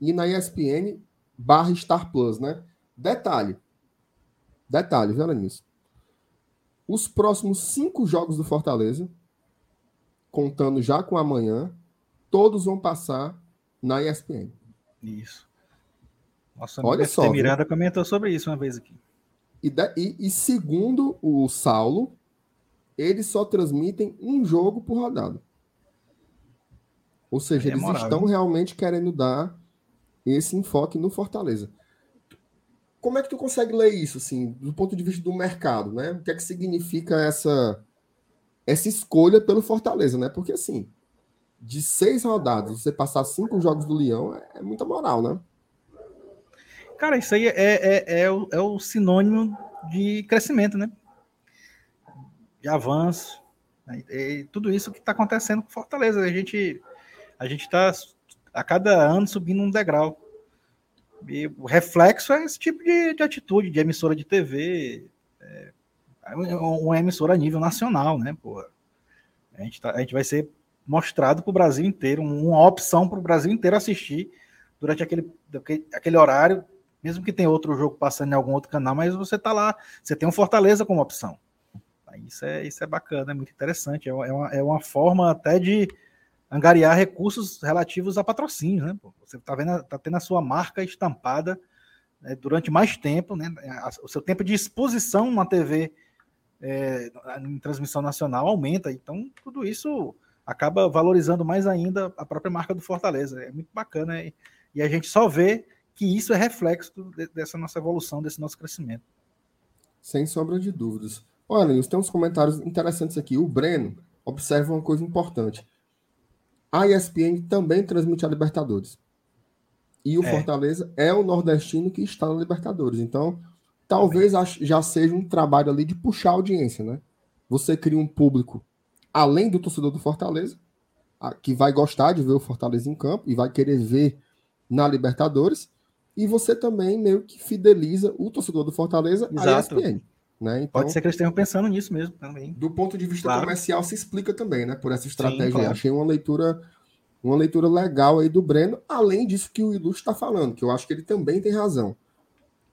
e na ESPN barra Star Plus, né? Detalhe. Detalhe, viu, nisso. Os próximos cinco jogos do Fortaleza contando já com amanhã, todos vão passar na ESPN. Isso. Nossa Olha só, Miranda comentou sobre isso uma vez aqui. E, e, e, segundo o Saulo, eles só transmitem um jogo por rodada. Ou seja, é eles moral, estão hein? realmente querendo dar esse enfoque no Fortaleza. Como é que tu consegue ler isso, assim, do ponto de vista do mercado, né? O que é que significa essa essa escolha pelo Fortaleza, né? Porque assim, de seis rodadas, você passar cinco jogos do Leão é, é muita moral, né? Cara, isso aí é, é, é, o, é o sinônimo de crescimento, né? De avanço. Né? E tudo isso que está acontecendo com Fortaleza. A gente a gente está a cada ano subindo um degrau. E o reflexo é esse tipo de, de atitude de emissora de TV, é, uma emissora a nível nacional, né? Porra. A, gente tá, a gente vai ser mostrado para o Brasil inteiro, uma opção para o Brasil inteiro assistir durante aquele, aquele horário, mesmo que tenha outro jogo passando em algum outro canal, mas você tá lá, você tem um Fortaleza como opção. Isso é, isso é bacana, é muito interessante. É uma, é uma é forma até de, angariar recursos relativos a patrocínio, né? Você está vendo, tá tendo a sua marca estampada né, durante mais tempo, né? O seu tempo de exposição na TV é, em transmissão nacional aumenta. Então, tudo isso acaba valorizando mais ainda a própria marca do Fortaleza. É muito bacana e, e a gente só vê que isso é reflexo dessa nossa evolução, desse nosso crescimento. Sem sombra de dúvidas. Olha, Nils, tem uns comentários interessantes aqui. O Breno observa uma coisa importante. A ESPN também transmite a Libertadores. E o é. Fortaleza é o nordestino que está na Libertadores. Então, talvez já seja um trabalho ali de puxar a audiência, né? Você cria um público além do torcedor do Fortaleza, que vai gostar de ver o Fortaleza em campo e vai querer ver na Libertadores, e você também meio que fideliza o torcedor do Fortaleza Exato. à ESPN. Né? Então, Pode ser que eles estejam pensando nisso mesmo também. Do ponto de vista claro. comercial, se explica também, né? Por essa estratégia. Sim, claro. Achei uma leitura, uma leitura legal aí do Breno, além disso que o Ilustre está falando, que eu acho que ele também tem razão.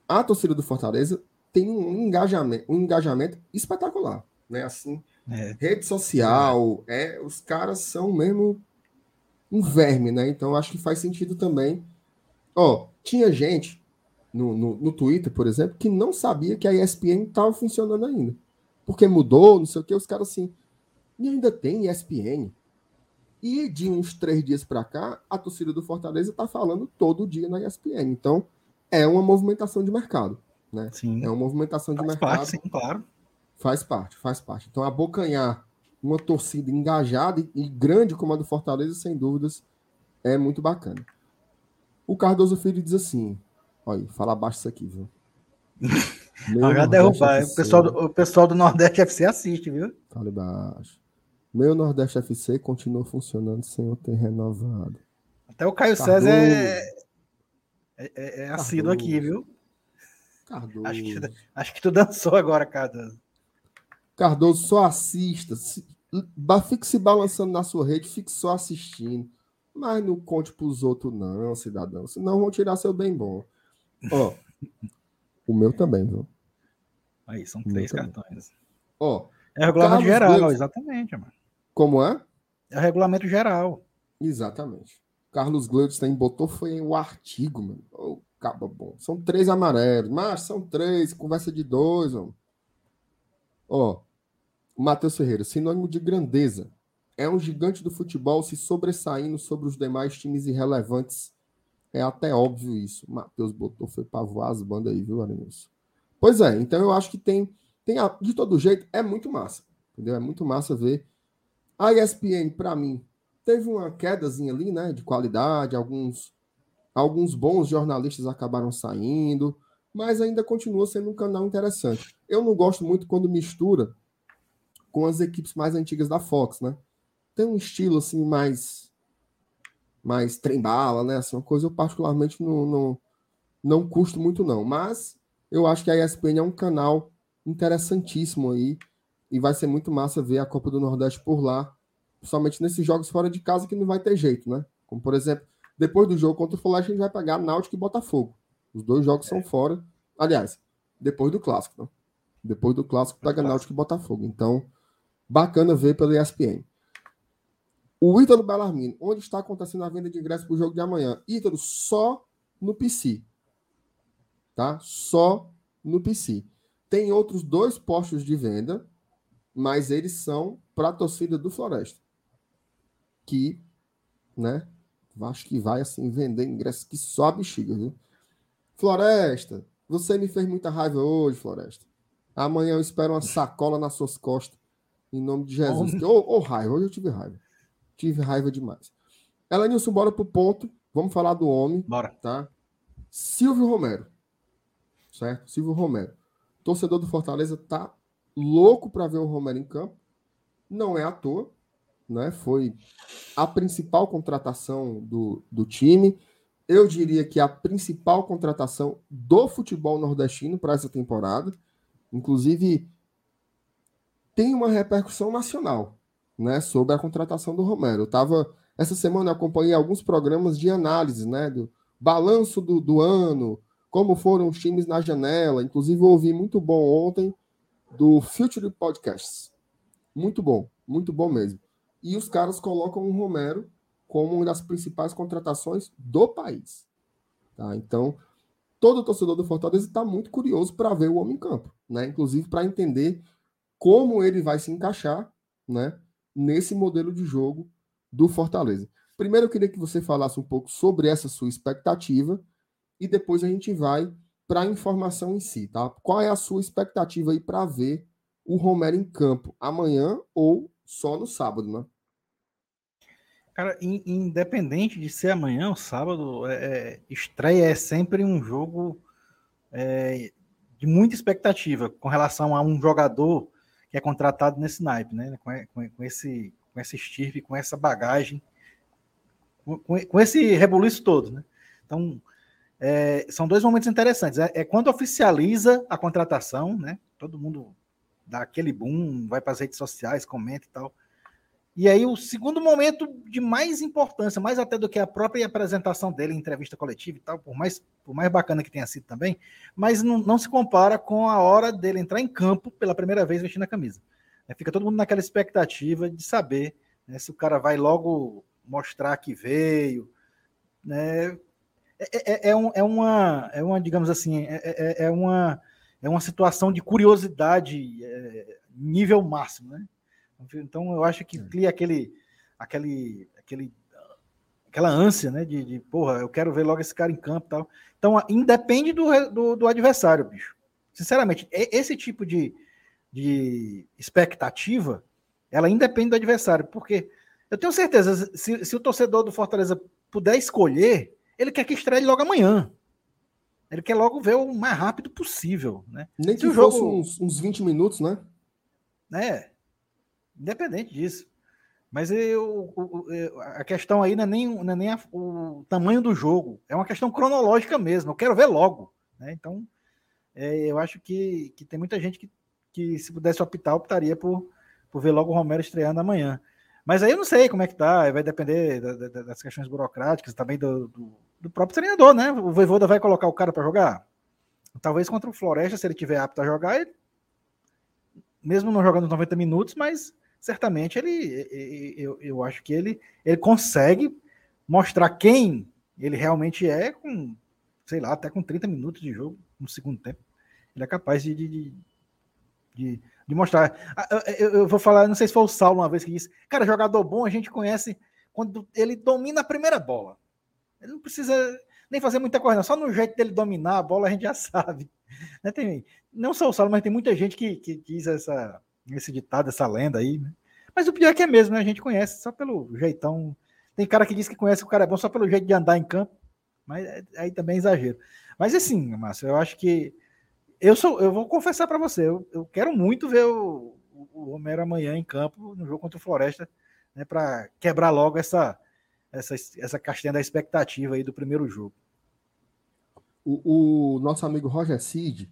A torcida do Fortaleza tem um engajamento, um engajamento espetacular, né? Assim, é. rede social, é, os caras são mesmo um verme, né? Então acho que faz sentido também. Ó, tinha gente no, no, no Twitter, por exemplo, que não sabia que a ESPN estava funcionando ainda. Porque mudou, não sei o que, os caras assim. E ainda tem ESPN. E de uns três dias para cá, a torcida do Fortaleza está falando todo dia na ESPN. Então, é uma movimentação de mercado. Né? Sim. É uma movimentação de faz mercado. Parte, sim, claro. Faz parte, faz parte. Então, abocanhar uma torcida engajada e grande como a do Fortaleza, sem dúvidas, é muito bacana. O Cardoso Filho diz assim: olha, fala abaixo isso aqui, viu? <laughs> Meu derrubar. O pessoal, do, o pessoal do Nordeste FC assiste, viu? Fala baixo. Meu Nordeste FC continua funcionando sem eu ter renovado. Até o Caio Cardoso. César é, é, é, é assíduo aqui, viu? Cardoso. Acho que, acho que tu dançou agora, Cardoso. Cardoso, só assista. Fique se balançando na sua rede, fique só assistindo. Mas não conte para os outros, não, cidadão. Senão vão tirar seu bem bom. Ó, o meu também, viu? Aí, são três cartões. Ó, é o regulamento Carlos geral, Gleudson. exatamente, mano. Como é? É o regulamento geral. Exatamente. Carlos Gleudstein botou foi o artigo, mano. Oh, caba bom. São três amarelos. Mas são três, conversa de dois, mano. Ó, Matheus Ferreira, sinônimo de grandeza. É um gigante do futebol se sobressaindo sobre os demais times irrelevantes. É até óbvio isso. Matheus botou, foi pra voar as bandas aí, viu, Arenilson? Pois é, então eu acho que tem, tem. De todo jeito, é muito massa. Entendeu? É muito massa ver. A ESPN, para mim, teve uma quedazinha ali, né? De qualidade. Alguns, alguns bons jornalistas acabaram saindo, mas ainda continua sendo um canal interessante. Eu não gosto muito quando mistura com as equipes mais antigas da Fox, né? Tem um estilo assim mais mais trem-bala, né? Assim, uma coisa eu particularmente não, não, não custo muito não, mas eu acho que a ESPN é um canal interessantíssimo aí e vai ser muito massa ver a Copa do Nordeste por lá, principalmente nesses jogos fora de casa que não vai ter jeito, né? Como por exemplo, depois do jogo contra o Flash a gente vai pegar Náutico e Botafogo. Os dois jogos é. são fora. Aliás, depois do clássico, né? Depois do clássico pega Náutico e Botafogo. Então, Bacana ver pelo ESPN. O Ítalo Bellarmino, onde está acontecendo a venda de ingressos para o jogo de amanhã? Ítalo, só no PC. Tá? Só no PC. Tem outros dois postos de venda, mas eles são para a torcida do Floresta. Que, né? Acho que vai assim vender ingressos que só a bexiga, viu? Floresta, você me fez muita raiva hoje, Floresta. Amanhã eu espero uma sacola nas suas costas em nome de Jesus. Ô, oh, oh, raiva, hoje eu tive raiva. Tive raiva demais. Elenilson, bora pro ponto. Vamos falar do homem. Bora. Tá? Silvio Romero. Certo? Silvio Romero. Torcedor do Fortaleza tá louco para ver o Romero em campo. Não é à toa. Né? Foi a principal contratação do, do time. Eu diria que a principal contratação do futebol nordestino para essa temporada. Inclusive, tem uma repercussão nacional, né, sobre a contratação do Romero. Eu tava essa semana eu acompanhei alguns programas de análise, né, do balanço do, do ano, como foram os times na janela. Inclusive, eu ouvi muito bom ontem do Future Podcasts. Muito bom, muito bom mesmo. e os caras colocam o Romero como uma das principais contratações do país. Tá? Então, todo torcedor do Fortaleza está muito curioso para ver o homem em campo, né? Inclusive para entender como ele vai se encaixar, né? Nesse modelo de jogo do Fortaleza. Primeiro, eu queria que você falasse um pouco sobre essa sua expectativa e depois a gente vai para a informação em si, tá? Qual é a sua expectativa aí para ver o Romero em campo amanhã ou só no sábado, né? Cara, independente de ser amanhã ou sábado, é, é, estreia é sempre um jogo é, de muita expectativa com relação a um jogador que é contratado nesse naipe, né? Com, com, com esse, com esse estirpe, com essa bagagem, com, com esse rebuliço todo, né? Então, é, são dois momentos interessantes. É, é, quando oficializa a contratação, né? Todo mundo dá aquele boom, vai para as redes sociais, comenta e tal. E aí, o segundo momento de mais importância, mais até do que a própria apresentação dele em entrevista coletiva e tal, por mais, por mais bacana que tenha sido também, mas não, não se compara com a hora dele entrar em campo pela primeira vez vestindo a camisa. É, fica todo mundo naquela expectativa de saber né, se o cara vai logo mostrar que veio. Né? É, é, é, um, é, uma, é uma, digamos assim, é, é, é uma, é uma situação de curiosidade é, nível máximo, né? Então eu acho que cria aquele, aquele, aquele, aquela ânsia, né? De, de, porra, eu quero ver logo esse cara em campo e tal. Então, independe do, do, do adversário, bicho. Sinceramente, esse tipo de, de expectativa, ela independe do adversário, porque eu tenho certeza, se, se o torcedor do Fortaleza puder escolher, ele quer que estreie logo amanhã. Ele quer logo ver o mais rápido possível, né? Nem que o jogo uns, uns 20 minutos, né? É. Independente disso. Mas eu, eu, a questão aí não é nem, não é nem a, o tamanho do jogo, é uma questão cronológica mesmo. Eu quero ver logo. Né? Então, é, eu acho que, que tem muita gente que, que, se pudesse optar, optaria por, por ver logo o Romero estreando amanhã. Mas aí eu não sei como é que tá, vai depender da, da, das questões burocráticas, também do, do, do, próprio treinador, né? O Voivoda vai colocar o cara para jogar? Talvez contra o Floresta, se ele tiver apto a jogar, ele, mesmo não jogando 90 minutos, mas certamente ele, eu, eu acho que ele, ele consegue mostrar quem ele realmente é com, sei lá, até com 30 minutos de jogo no segundo tempo. Ele é capaz de, de, de, de mostrar. Ah, eu, eu, vou falar, não sei se foi o Saulo uma vez que disse, cara, jogador bom a gente conhece quando ele domina a primeira bola. Ele não precisa nem fazer muita coisa, não. só no jeito dele dominar a bola a gente já <laughs> sabe. Né? Tem, não só o Saulo, mas tem muita gente que, que diz essa, esse ditado, essa lenda aí, né? Mas o pior é que é mesmo, né? A gente conhece só pelo jeitão. Tem cara que diz que conhece que o cara é bom só pelo jeito de andar em campo, mas é, aí também é exagero. Mas assim, Márcio, eu acho que eu sou, eu vou confessar para você, eu, eu, quero muito ver o, o Romero amanhã em campo no jogo contra o Floresta, né, para quebrar logo essa essa essa castanha da expectativa aí do primeiro jogo. O, o nosso amigo Roger Cid,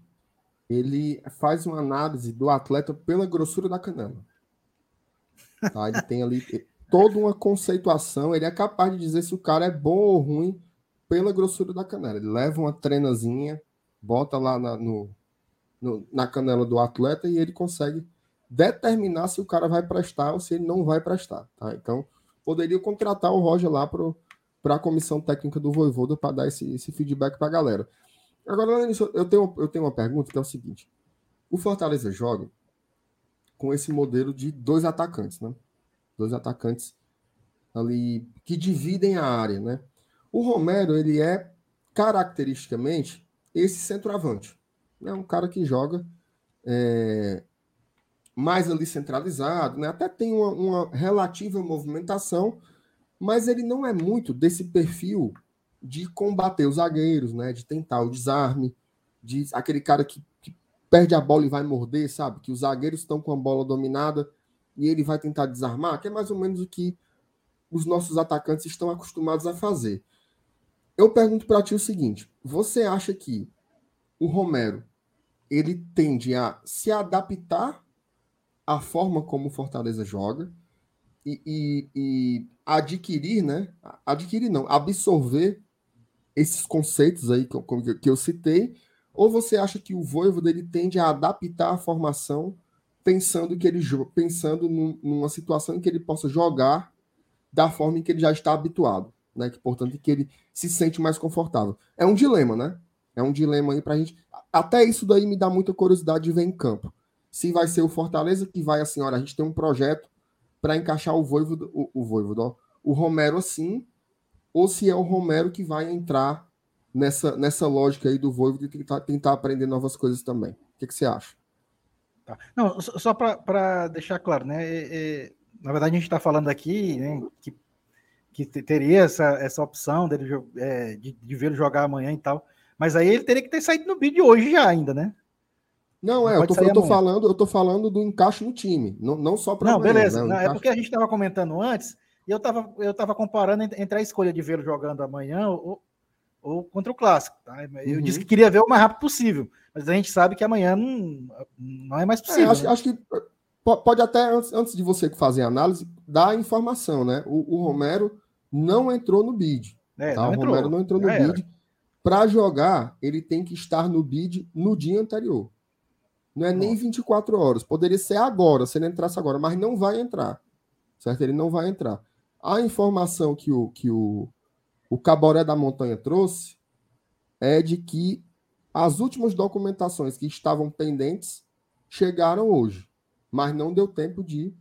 ele faz uma análise do atleta pela grossura da canela. Tá? Ele tem ali toda uma conceituação, ele é capaz de dizer se o cara é bom ou ruim pela grossura da canela. Ele leva uma trenazinha, bota lá na, no, no, na canela do atleta e ele consegue determinar se o cara vai prestar ou se ele não vai prestar. Tá? Então, poderia contratar o Roger lá para a comissão técnica do Voivoda para dar esse, esse feedback para a galera. Agora, eu tenho, eu tenho uma pergunta que é o seguinte: o Fortaleza joga com esse modelo de dois atacantes, né? Dois atacantes ali que dividem a área, né? O Romero, ele é caracteristicamente esse centroavante. É um cara que joga é, mais ali centralizado, né? Até tem uma, uma relativa movimentação, mas ele não é muito desse perfil de combater os zagueiros, né? De tentar o desarme, de aquele cara que, que perde a bola e vai morder, sabe? Que os zagueiros estão com a bola dominada e ele vai tentar desarmar, que é mais ou menos o que os nossos atacantes estão acostumados a fazer. Eu pergunto para ti o seguinte: você acha que o Romero ele tende a se adaptar à forma como o Fortaleza joga e, e, e adquirir, né? Adquirir não, absorver esses conceitos aí que eu, que eu citei, ou você acha que o Voivo dele tende a adaptar a formação pensando que ele pensando numa situação em que ele possa jogar da forma em que ele já está habituado, né? Que portanto que ele se sente mais confortável. É um dilema, né? É um dilema aí pra gente. Até isso daí me dá muita curiosidade de ver em campo. Se vai ser o Fortaleza que vai assim, olha, a gente tem um projeto para encaixar o Voivodo, o, o Voivodo, o Romero assim, ou se é o Romero que vai entrar nessa, nessa lógica aí do Voivodo de tentar, tentar aprender novas coisas também. O que, que você acha? Tá. Não, só para deixar claro, né? É, é, na verdade, a gente está falando aqui né, que, que teria essa, essa opção dele, é, de, de vê-lo jogar amanhã e tal. Mas aí ele teria que ter saído no vídeo hoje já ainda, né? Não, é, eu tô, eu tô falando, eu tô falando do encaixe no time, não, não só para Não, amanhã, beleza. Né? Não, é porque a gente estava comentando antes, e eu estava eu tava comparando entre a escolha de vê-lo jogando amanhã ou, ou contra o clássico. Tá? Eu uhum. disse que queria ver o mais rápido possível, mas a gente sabe que amanhã não, não é mais é, possível. É, acho, né? acho, que pode até, antes, antes de você fazer a análise, dar a informação, né? O, o Romero não entrou no bid. É, tá? O entrou. Romero não entrou no Já bid. Para jogar, ele tem que estar no bid no dia anterior. Não é nem 24 horas. Poderia ser agora, se ele entrasse agora, mas não vai entrar. Certo? Ele não vai entrar. A informação que o, que o, o Caboré da Montanha trouxe é de que as últimas documentações que estavam pendentes chegaram hoje, mas não deu tempo de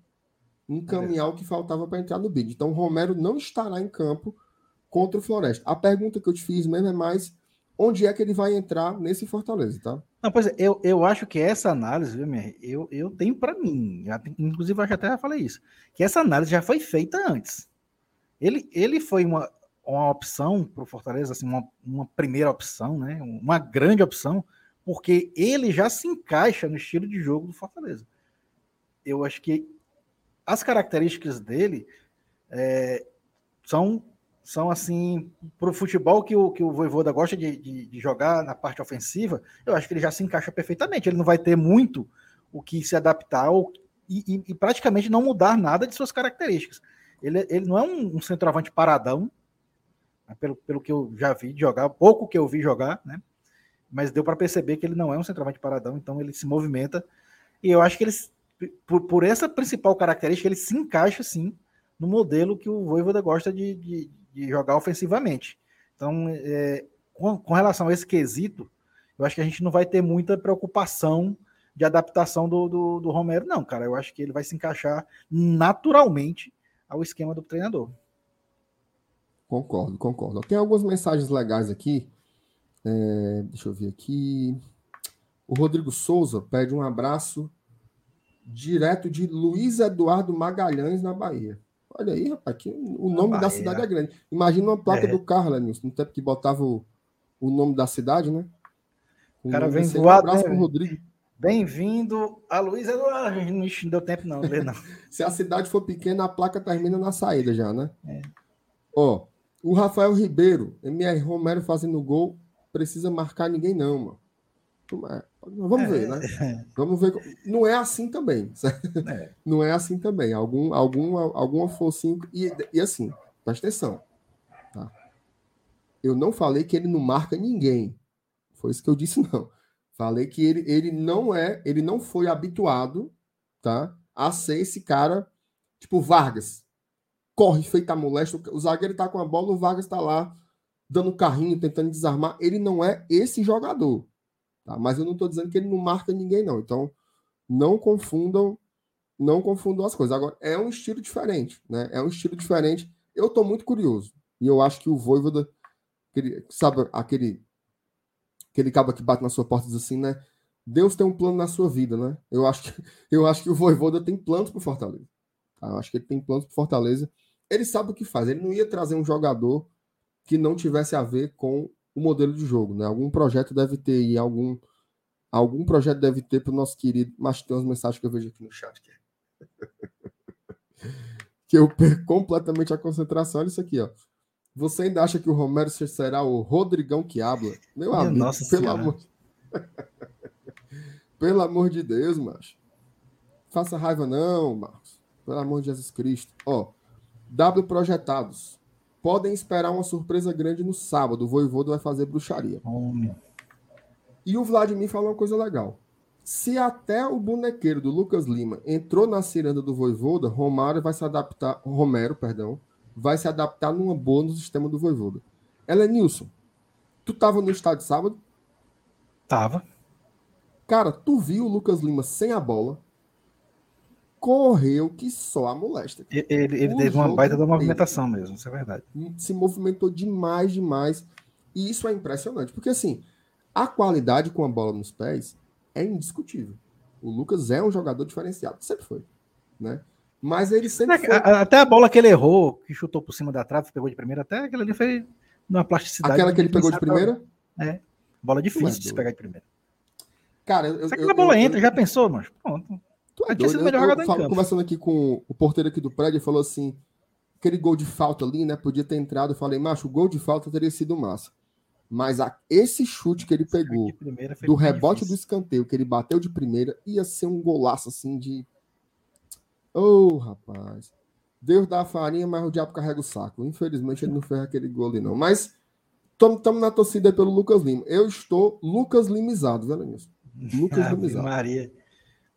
encaminhar o que faltava para entrar no bid. Então, Romero não estará em campo contra o Floresta. A pergunta que eu te fiz mesmo é mais onde é que ele vai entrar nesse Fortaleza, tá? Não, pois é, eu, eu acho que essa análise, viu, eu, eu tenho para mim, já, inclusive eu até já falei isso, que essa análise já foi feita antes. Ele, ele foi uma, uma opção para o Fortaleza, assim, uma, uma primeira opção, né? Uma grande opção, porque ele já se encaixa no estilo de jogo do Fortaleza. Eu acho que as características dele é, são são assim para o futebol que o que o Voivoda gosta de, de, de, jogar na parte ofensiva. Eu acho que ele já se encaixa perfeitamente. Ele não vai ter muito o que se adaptar ou, e, e, e praticamente não mudar nada de suas características. Ele, ele não é um, um centroavante paradão, né, pelo, pelo que eu já vi jogar, pouco que eu vi jogar, né? Mas deu para perceber que ele não é um centroavante paradão, então ele se movimenta. E eu acho que ele, por, por essa principal característica, ele se encaixa sim no modelo que o Voivoda gosta de, de, de jogar ofensivamente. Então, é, com, com, relação a esse quesito, eu acho que a gente não vai ter muita preocupação de adaptação do, do, do Romero, não, cara. Eu acho que ele vai se encaixar naturalmente ao esquema do treinador. Concordo, concordo. Tem algumas mensagens legais aqui. É, deixa eu ver aqui. O Rodrigo Souza pede um abraço direto de Luiz Eduardo Magalhães, na Bahia. Olha aí, rapaz, que o nome Bahia. da cidade é grande. Imagina uma placa é. do carro, Lenilson, no tempo que botava o, o nome da cidade, né? O cara vem voado. Um abraço né? Rodrigo. Bem-vindo a Luiz Eduardo. Não deu tempo, não, não. <laughs> Se a cidade for pequena, a placa termina na saída já, né? É. Ó, o Rafael Ribeiro, MR Romero fazendo gol, precisa marcar ninguém, não, mano. Vamos ver, né? É. <laughs> Vamos ver. Não é assim também. <laughs> É. Não é assim também. Algum, algum, alguma focinho. E, e assim, presta atenção. Tá? Eu não falei que ele não marca ninguém. Foi isso que eu disse, não. Falei que ele, ele não é, ele não foi habituado, tá? A ser esse cara, tipo Vargas corre feita molesta. O zagueiro tá com a bola, o Vargas tá lá dando carrinho, tentando desarmar. Ele não é esse jogador. Tá? Mas eu não estou dizendo que ele não marca ninguém, não. Então, não confundam, não confundam as coisas. Agora, é um estilo diferente, né? É um estilo diferente. Eu estou muito curioso. E eu acho que o Voivoda, aquele, sabe, aquele, aquele cabo que bate na sua porta e diz assim, né? Deus tem um plano na sua vida, né? Eu acho que, <laughs> eu acho que o Voivoda tem planos para Fortaleza. Tá? Eu acho que ele tem planos para Fortaleza ele sabe o que faz. Ele não ia trazer um jogador que não tivesse a ver com o modelo de jogo, né? Algum projeto deve ter e algum algum projeto deve ter para o nosso querido. Mas tem umas mensagens que eu vejo aqui no chat que, <laughs> que eu perco completamente a concentração. Olha isso aqui, ó. Você ainda acha que o Romero será o Rodrigão que habla? Meu amigo, Nossa pelo senhora. amor. <laughs> pelo amor de Deus, macho. Faça raiva não, Marcos. Pelo amor de Jesus Cristo. Ó, W projetados. Podem esperar uma surpresa grande no sábado. O Voivodo vai fazer bruxaria. Homem. E o Vladimir falou uma coisa legal. Se até o bonequeiro do Lucas Lima entrou na ciranda do Voivoda, Romário vai se adaptar, Romero, perdão, vai se adaptar numa boa no sistema do Voivoda. Nilson, tu tava no estádio sábado? Tava. Cara, tu viu o Lucas Lima sem a bola? Correu que só a molesta. Ele, ele teve uma baita da movimentação mesmo, isso é verdade. Se movimentou demais, demais. E isso é impressionante, porque assim, a qualidade com a bola nos pés é indiscutível. O Lucas é um jogador diferenciado, sempre foi, né? Mas ele sempre foi... Até a bola que ele errou, que chutou por cima da trave, pegou de primeira, até aquela ali foi numa plasticidade. Aquela que ele pegou de primeira? É. Bola difícil de se pegar de primeira. Cara, eu, Se aquela bola eu, entra, eu, já pensou, mas pronto. Tu é doido, melhor eu, eu, conversando aqui com o porteiro aqui do prédio, ele falou assim: aquele gol de falta ali, né? Podia ter entrado. Eu falei, macho, o gol de falta teria sido massa. Mas a, esse chute que ele pegou do rebote difícil. do escanteio, que ele bateu de primeira, ia ser um golaço assim de. Ô, oh, rapaz. Deus dá a farinha, mas o diabo carrega o saco. Infelizmente ele não fez aquele gol ali, não. Mas estamos na torcida pelo Lucas Lima. Eu estou Lucas Limizado, velho nisso. Lucas <laughs> Limizado. Maria.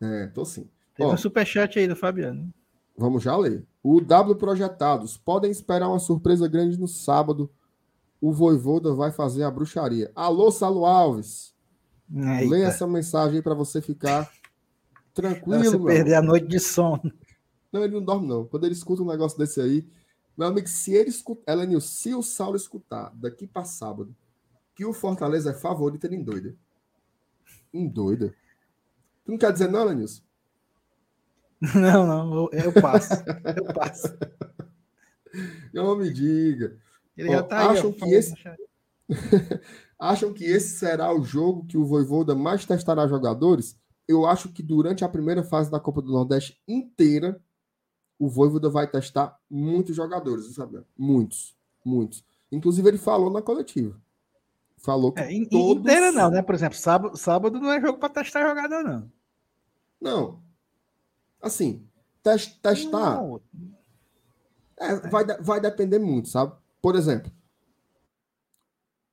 É, tô sim. Tem Ó, um superchat aí do Fabiano. Vamos já ler. O W Projetados. Podem esperar uma surpresa grande no sábado o Voivoda vai fazer a bruxaria. Alô, Salo Alves. Eita. Leia essa mensagem para você ficar tranquilo. Pra você perder a noite de sono. Não, ele não dorme, não. Quando ele escuta um negócio desse aí, meu amigo, se ele escutar, Elenil, se o Saulo escutar daqui para sábado que o Fortaleza é favorito, ele endoida. Endoida. Tu não quer dizer não, Elenilson? <laughs> Não, não, eu, passo. eu passo. <laughs> Não me diga. Ele já tá acham aí, que esse <laughs> acham que esse será o jogo que o Voivoda mais testará jogadores? Eu acho que durante a primeira fase da Copa do Nordeste inteira, o Voivoda vai testar muitos jogadores, sabe? Muitos, muitos. Inclusive, ele falou na coletiva. Falou que é, todos... Inteira não, né? Por exemplo, sábado, sábado não é jogo para testar jogador, não. Não. Assim, test, testar... Não. É, vai, vai depender muito, sabe? Por exemplo,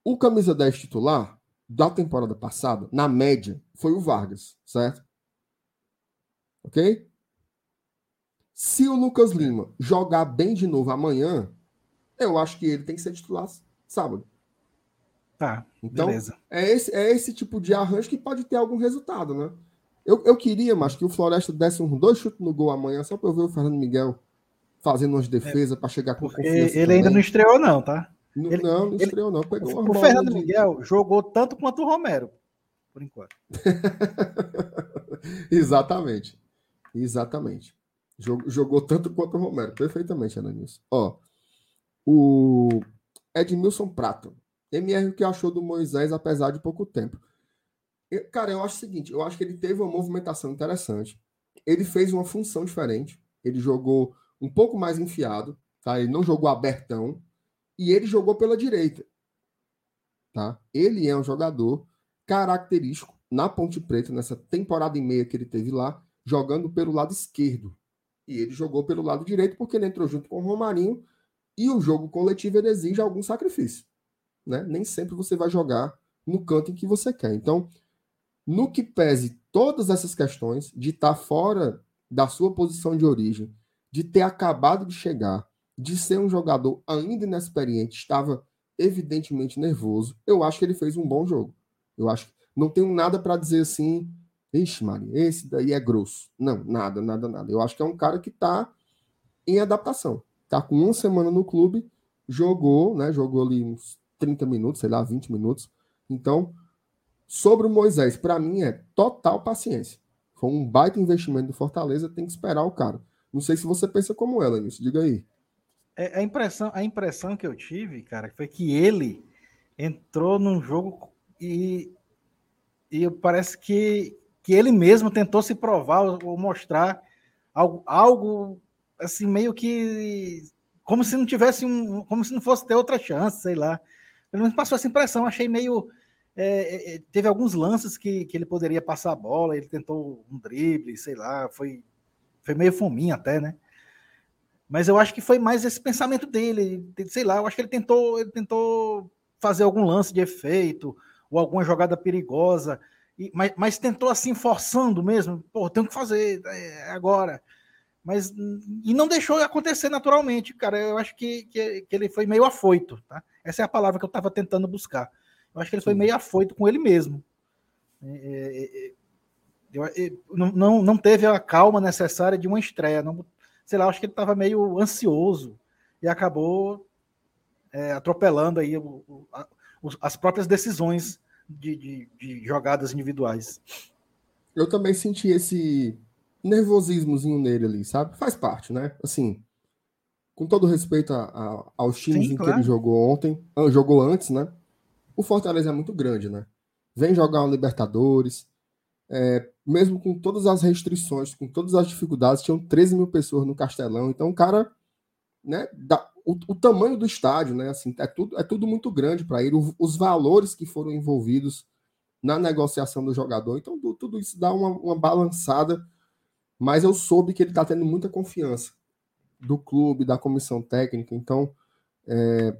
o camisa 10 titular da temporada passada, na média, foi o Vargas, certo? Ok? Se o Lucas Lima jogar bem de novo amanhã, eu acho que ele tem que ser titular sábado. Tá, então, beleza. É esse, é esse tipo de arranjo que pode ter algum resultado, né? Eu, eu queria, mas que o Floresta desse um dois chutes no gol amanhã, só para eu ver o Fernando Miguel fazendo umas defesas é, para chegar com confiança. Ele também. ainda não estreou, não, tá? Não, ele, não, não estreou, não. Pegou o Fernando de... Miguel jogou tanto quanto o Romero, por enquanto. <laughs> Exatamente. Exatamente. Jogou, jogou tanto quanto o Romero. Perfeitamente, Ananias. Ó, o Edmilson Prato. MR, o que achou do Moisés, apesar de pouco tempo? Eu, cara, eu acho o seguinte: eu acho que ele teve uma movimentação interessante. Ele fez uma função diferente. Ele jogou um pouco mais enfiado, tá? Ele não jogou abertão e ele jogou pela direita, tá? Ele é um jogador característico na Ponte Preta nessa temporada e meia que ele teve lá, jogando pelo lado esquerdo. E ele jogou pelo lado direito porque ele entrou junto com o Romarinho e o jogo coletivo exige algum sacrifício, né? Nem sempre você vai jogar no canto em que você quer. Então, no que pese todas essas questões de estar tá fora da sua posição de origem, de ter acabado de chegar, de ser um jogador ainda inexperiente, estava evidentemente nervoso. Eu acho que ele fez um bom jogo. Eu acho que não tenho nada para dizer assim, ixi, Maria, esse daí é grosso. Não, nada, nada, nada. Eu acho que é um cara que está em adaptação. Tá com uma semana no clube, jogou, né? Jogou ali uns 30 minutos, sei lá, 20 minutos. Então, sobre o Moisés, para mim é total paciência. Foi um baita investimento do Fortaleza, tem que esperar o cara. Não sei se você pensa como ela nisso, diga aí. É, a, impressão, a impressão que eu tive, cara, foi que ele entrou num jogo e, e parece que, que ele mesmo tentou se provar ou mostrar algo, algo assim, meio que como se não tivesse um. como se não fosse ter outra chance, sei lá. Pelo menos passou essa impressão, achei meio. É, é, é, teve alguns lances que, que ele poderia passar a bola, ele tentou um drible, sei lá, foi foi meio fominha até, né? Mas eu acho que foi mais esse pensamento dele, sei lá, eu acho que ele tentou, ele tentou fazer algum lance de efeito ou alguma jogada perigosa e, mas, mas, tentou assim, forçando mesmo, pô, tenho que fazer é, agora. Mas e não deixou acontecer naturalmente, cara. Eu acho que, que, que ele foi meio afoito, tá? Essa é a palavra que eu estava tentando buscar. Eu acho que ele foi meio afoito com ele mesmo. É, é, é eu, não, não teve a calma necessária de uma estreia. Não, sei lá, acho que ele estava meio ansioso e acabou é, atropelando aí o, o, a, as próprias decisões de, de, de, jogadas individuais. Eu também senti esse nervosismozinho nele ali, sabe? Faz parte, né? Assim, com todo respeito a, a, aos times Sim, em claro. que ele jogou ontem, ah, jogou antes, né? O Fortaleza é muito grande, né? Vem jogar o Libertadores, é, mesmo com todas as restrições, com todas as dificuldades, tinham 13 mil pessoas no Castelão. Então, o cara, né, da, o, o, tamanho do estádio, né, assim, é tudo, é tudo muito grande para ele, o, os valores que foram envolvidos na negociação do jogador. Então, tudo, tudo isso dá uma, uma, balançada, mas eu soube que ele está tendo muita confiança do clube, da comissão técnica. Então, é,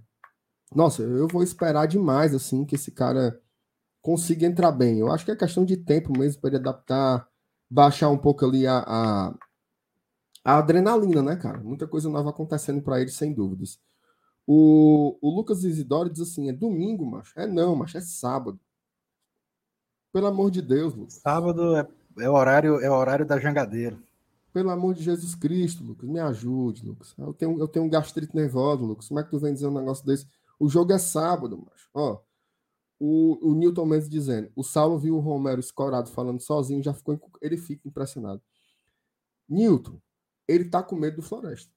nossa, eu vou esperar demais, assim, que esse cara consiga entrar bem. Eu acho que é questão de tempo mesmo para ele adaptar, baixar um pouco ali a, a, a adrenalina, né, cara? Muita coisa nova acontecendo para ele, sem dúvidas. O, o Lucas Isidoro diz assim: é domingo, macho? É não, macho, é sábado. Pelo amor de Deus, Lucas. Sábado é, é horário é horário da jangadeira. Pelo amor de Jesus Cristo, Lucas, me ajude, Lucas. Eu tenho, eu tenho um gastrite nervoso, Lucas. Como é que tu vem dizer um negócio desse? O jogo é sábado, macho. Ó, o, o Newton Mendes dizendo: o Saulo viu o Romero escorado falando sozinho, já ficou, ele fica impressionado. Newton, ele tá com medo do Floresta.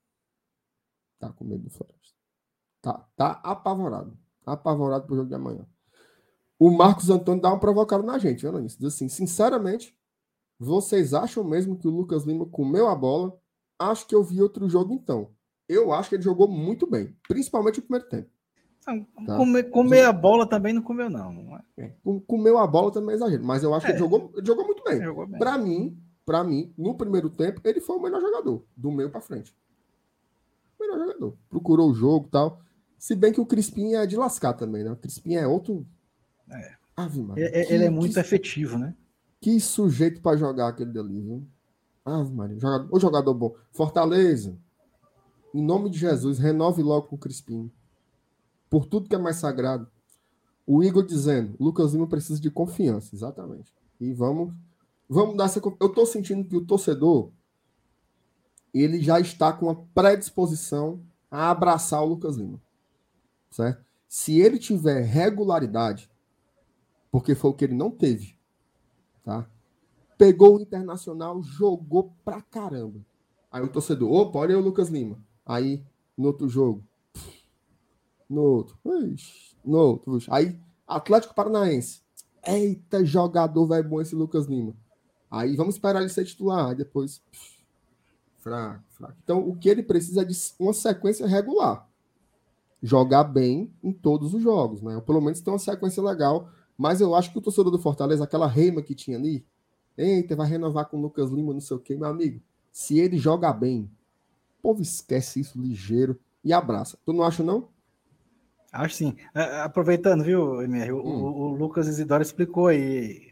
Tá com medo do Floresta. Tá, tá apavorado. Apavorado pro jogo de amanhã. O Marcos Antônio dá uma provocada na gente, isso. Diz assim: sinceramente, vocês acham mesmo que o Lucas Lima comeu a bola? Acho que eu vi outro jogo então. Eu acho que ele jogou muito bem, principalmente o primeiro tempo. Tá? Comer, comer a bola também não comeu, não. É. Comeu a bola também é exagero, mas eu acho é. que ele jogou, ele jogou muito bem. bem. Para mim, para mim, no primeiro tempo, ele foi o melhor jogador, do meio para frente. O melhor jogador. Procurou o jogo tal. Se bem que o Crispim é de lascar também, né? O Crispim é outro. É. Ave Maria. Ele, que, ele é muito que, efetivo, né? Que sujeito para jogar aquele dali, viu? Ave Maria. Jogador, o jogador bom. Fortaleza. Em nome de Jesus, renove logo com o Crispim por tudo que é mais sagrado. O Igor dizendo, Lucas Lima precisa de confiança, exatamente. E vamos, vamos dar essa. Eu estou sentindo que o torcedor ele já está com uma predisposição a abraçar o Lucas Lima, certo? Se ele tiver regularidade, porque foi o que ele não teve, tá? Pegou o Internacional, jogou pra caramba. Aí o torcedor, opa, olha o Lucas Lima. Aí, no outro jogo, no outro. No outro. Aí, Atlético Paranaense. Eita, jogador vai bom esse Lucas Lima. Aí vamos esperar ele ser titular. Aí depois. fraco, fraco. Então, o que ele precisa é de uma sequência regular. Jogar bem em todos os jogos, né? Ou pelo menos ter uma sequência legal. Mas eu acho que o torcedor do Fortaleza, aquela reima que tinha ali, eita, vai renovar com o Lucas Lima, não sei o quê, meu amigo. Se ele joga bem, o povo esquece isso ligeiro e abraça. Tu não acha, não? Acho sim. Aproveitando, viu, MR, hum. o, o, Lucas Isidoro explicou aí.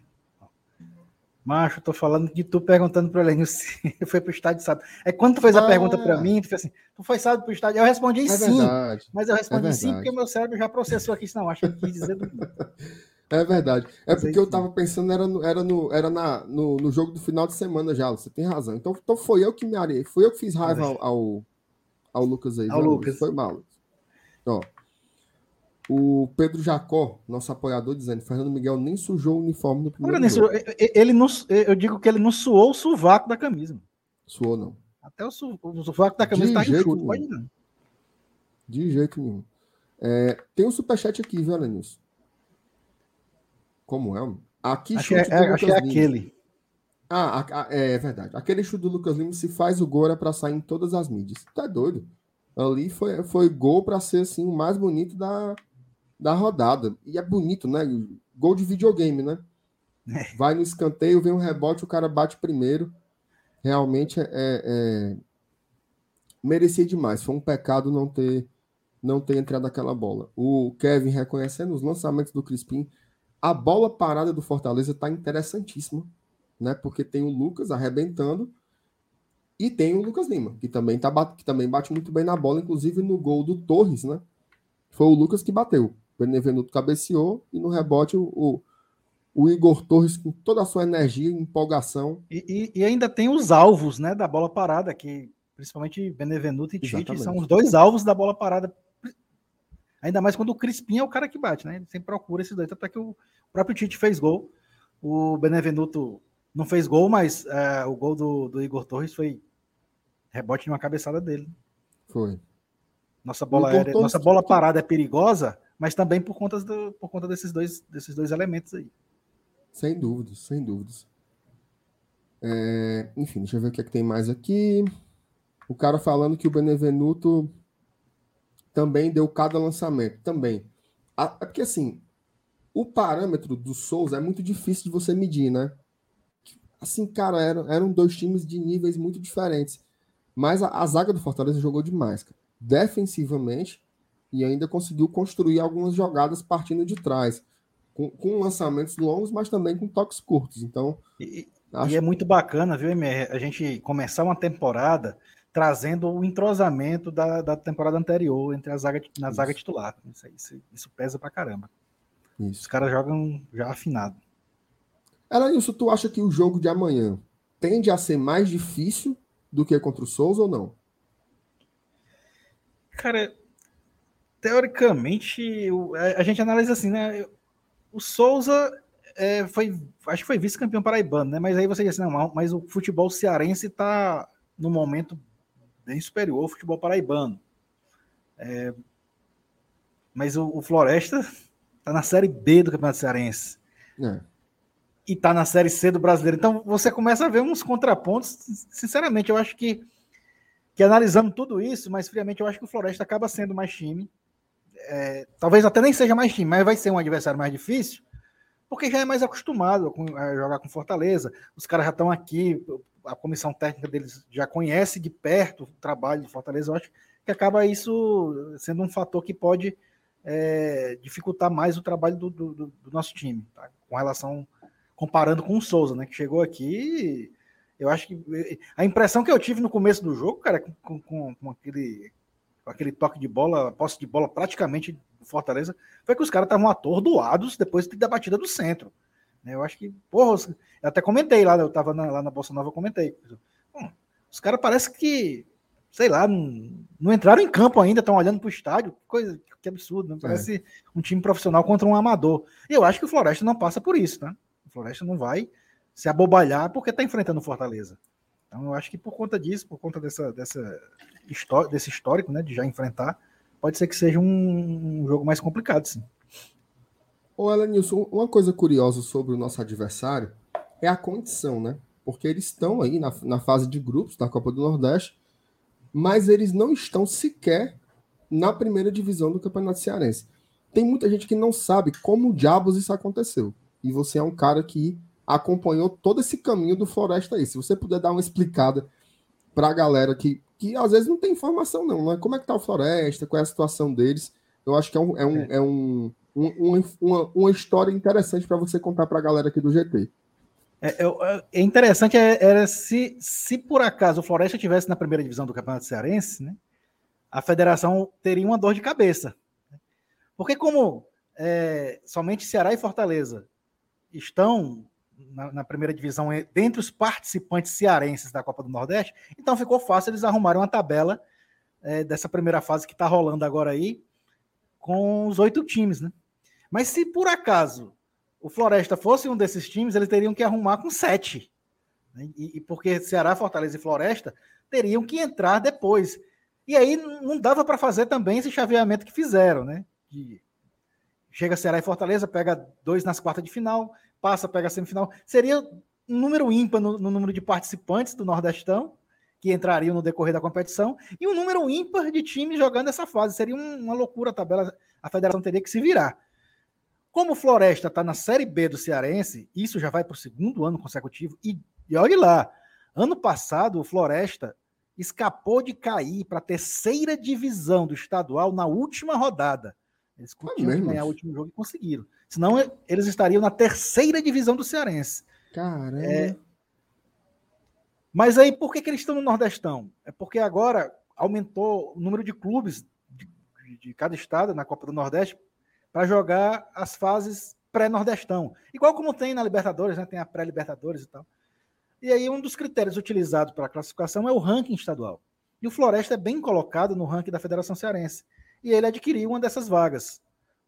Macho, tô falando de tu perguntando para ele se <laughs> foi pro estádio sábado. É quando tu fez a ah. pergunta para mim, tu fez assim, tu foi sábado pro estádio? Eu respondi é sim. Verdade. Mas eu respondi é sim porque meu cérebro já processou aqui, não, acho que quis dizer do... <laughs> É verdade. É porque eu tava pensando, era, no, era, no, era na, no, no jogo do final de semana já, você tem razão. Então, então foi eu que me arei, foi eu que fiz raiva ao, ao, ao Lucas aí. Ao Lucas. Foi mal. Ó, o Pedro Jacó, nosso apoiador, dizendo: Fernando Miguel nem sujou o uniforme no primeiro Olha, jogo. Ele não, eu digo que ele não suou o sovaco da camisa. Suou, não. Até o, su, o sovaco da camisa está enxuto. De jeito nenhum. É, tem um superchat aqui, viu, Alenilson? Como é? Aqui acho, é, é, acho que é aquele. Ah, a, a, é verdade. Aquele chute do Lucas Lima, se faz o gol, é para sair em todas as mídias. Tá doido? Ali foi, foi gol para ser assim, o mais bonito da, da rodada. E é bonito, né? Gol de videogame, né? É. Vai no escanteio, vem um rebote, o cara bate primeiro. Realmente é, é, merecia demais. Foi um pecado não ter não ter entrado aquela bola. O Kevin reconhecendo os lançamentos do Crispim. A bola parada do Fortaleza está interessantíssima, né? Porque tem o Lucas arrebentando e tem o Lucas Lima, que também, tá, que também bate muito bem na bola, inclusive no gol do Torres, né? Foi o Lucas que bateu. O Benevenuto cabeceou e no rebote o, o, o Igor Torres com toda a sua energia e empolgação. E, e, e, ainda tem os alvos, né, da bola parada, que principalmente Benevenuto e Tite são os dois alvos da bola parada. Ainda mais quando o Crispim é o cara que bate, né? Ele sempre procura esses dois, até que o próprio Tite fez gol. O Benevenuto não fez gol, mas é, o gol do, do Igor Torres foi Rebote de uma cabeçada dele. Foi. Nossa bola, aérea, nossa bola parada é perigosa, mas também por conta, do, por conta desses, dois, desses dois elementos aí. Sem dúvidas, sem dúvidas. É, enfim, deixa eu ver o que, é que tem mais aqui. O cara falando que o Benevenuto também deu cada lançamento. Também. É porque assim, o parâmetro do Souza é muito difícil de você medir, né? Assim, cara, eram, eram dois times de níveis muito diferentes. Mas a, a zaga do Fortaleza jogou demais, cara. defensivamente, e ainda conseguiu construir algumas jogadas partindo de trás, com, com lançamentos longos, mas também com toques curtos. Então, e, acho... e é muito bacana, viu, MR, a gente começar uma temporada trazendo o entrosamento da, da temporada anterior entre a zaga na isso. zaga titular. Isso, isso, isso pesa pra caramba. Isso. Os caras jogam já afinado. Elenilson, tu acha que o jogo de amanhã tende a ser mais difícil do que contra o Souza ou não? Cara, teoricamente, a gente analisa assim, né? O Souza é, foi, acho que foi vice-campeão paraibano, né? Mas aí você diz assim, não, mas o futebol cearense está no momento bem superior ao futebol paraibano. É, mas o, o Floresta está na série B do Campeonato Cearense. É e tá na Série C do Brasileiro. Então você começa a ver uns contrapontos. Sinceramente, eu acho que, que analisando tudo isso, mas friamente, eu acho que o Floresta acaba sendo mais time. É, talvez até nem seja mais time, mas vai ser um adversário mais difícil, porque já é mais acostumado a jogar com Fortaleza. Os caras já estão aqui, a comissão técnica deles já conhece de perto o trabalho de Fortaleza. Eu acho que acaba isso sendo um fator que pode é, dificultar mais o trabalho do, do, do nosso time, tá? com relação comparando com o Souza, né? Que chegou aqui. Eu acho que a impressão que eu tive no começo do jogo, cara, com, com, com aquele, aquele toque de bola, posse de bola praticamente do Fortaleza, foi que os caras estavam atordoados depois da batida do centro. Né? Eu acho que, porra, eu até comentei lá, eu tava na, lá na Bolsa Nova, eu comentei. os caras parece que, sei lá, não, não entraram em campo ainda, estão olhando para o estádio, que coisa, que absurdo, né? Parece é. um time profissional contra um amador. E eu acho que o Floresta não passa por isso, tá? Floresta não vai se abobalhar porque está enfrentando Fortaleza. Então eu acho que por conta disso, por conta dessa, dessa desse histórico, né, de já enfrentar, pode ser que seja um, jogo mais complicado, sim. Ô, Elenilson, uma coisa curiosa sobre o nosso adversário é a condição, né? Porque eles estão aí na, na fase de grupos da Copa do Nordeste, mas eles não estão sequer na primeira divisão do Campeonato Cearense. Tem muita gente que não sabe como diabos isso aconteceu e você é um cara que acompanhou todo esse caminho do Floresta aí. Se você puder dar uma explicada para a galera que, que às vezes não tem informação, não, né? Como é que tá o Floresta, qual é a situação deles? Eu acho que é, um, é, um, é. é um, um, uma, uma história interessante para você contar para a galera aqui do GT. É, é, é interessante é, era se, se por acaso o Floresta tivesse na primeira divisão do Campeonato Cearense, né, a federação teria uma dor de cabeça. Porque como é, somente Ceará e Fortaleza estão na, na, primeira divisão dentre os participantes cearenses da Copa do Nordeste, então ficou fácil eles arrumarem uma tabela é, dessa primeira fase que está rolando agora aí, com os oito times, né? Mas se por acaso o Floresta fosse um desses times, eles teriam que arrumar com sete. Né? E, e, porque Ceará, Fortaleza e Floresta teriam que entrar depois. E aí não dava para fazer também esse chaveamento que fizeram, né? De, chega Ceará e Fortaleza, pega dois nas quartas de final, passa, pega a semifinal. Seria um número ímpar no, no, número de participantes do Nordestão, que entrariam no decorrer da competição, e um número ímpar de times jogando essa fase. Seria um, uma loucura a tabela, a federação teria que se virar. Como o Floresta está na Série B do Cearense, isso já vai para o segundo ano consecutivo, e, e olhe lá, ano passado o Floresta escapou de cair para a terceira divisão do estadual na última rodada. Eles tinham que ganhar o último jogo e conseguiram. Senão, eles estariam na terceira divisão do Cearense. Caramba. É... Mas aí, por que, que eles estão no Nordestão? É porque agora aumentou o número de clubes de, de cada estado na Copa do Nordeste para jogar as fases pré-nordestão. Igual como tem na Libertadores, né? Tem a pré-Libertadores e tal. E aí, um dos critérios utilizados para a classificação é o ranking estadual. E o Floresta é bem colocado no ranking da Federação Cearense. E ele adquiriu uma dessas vagas.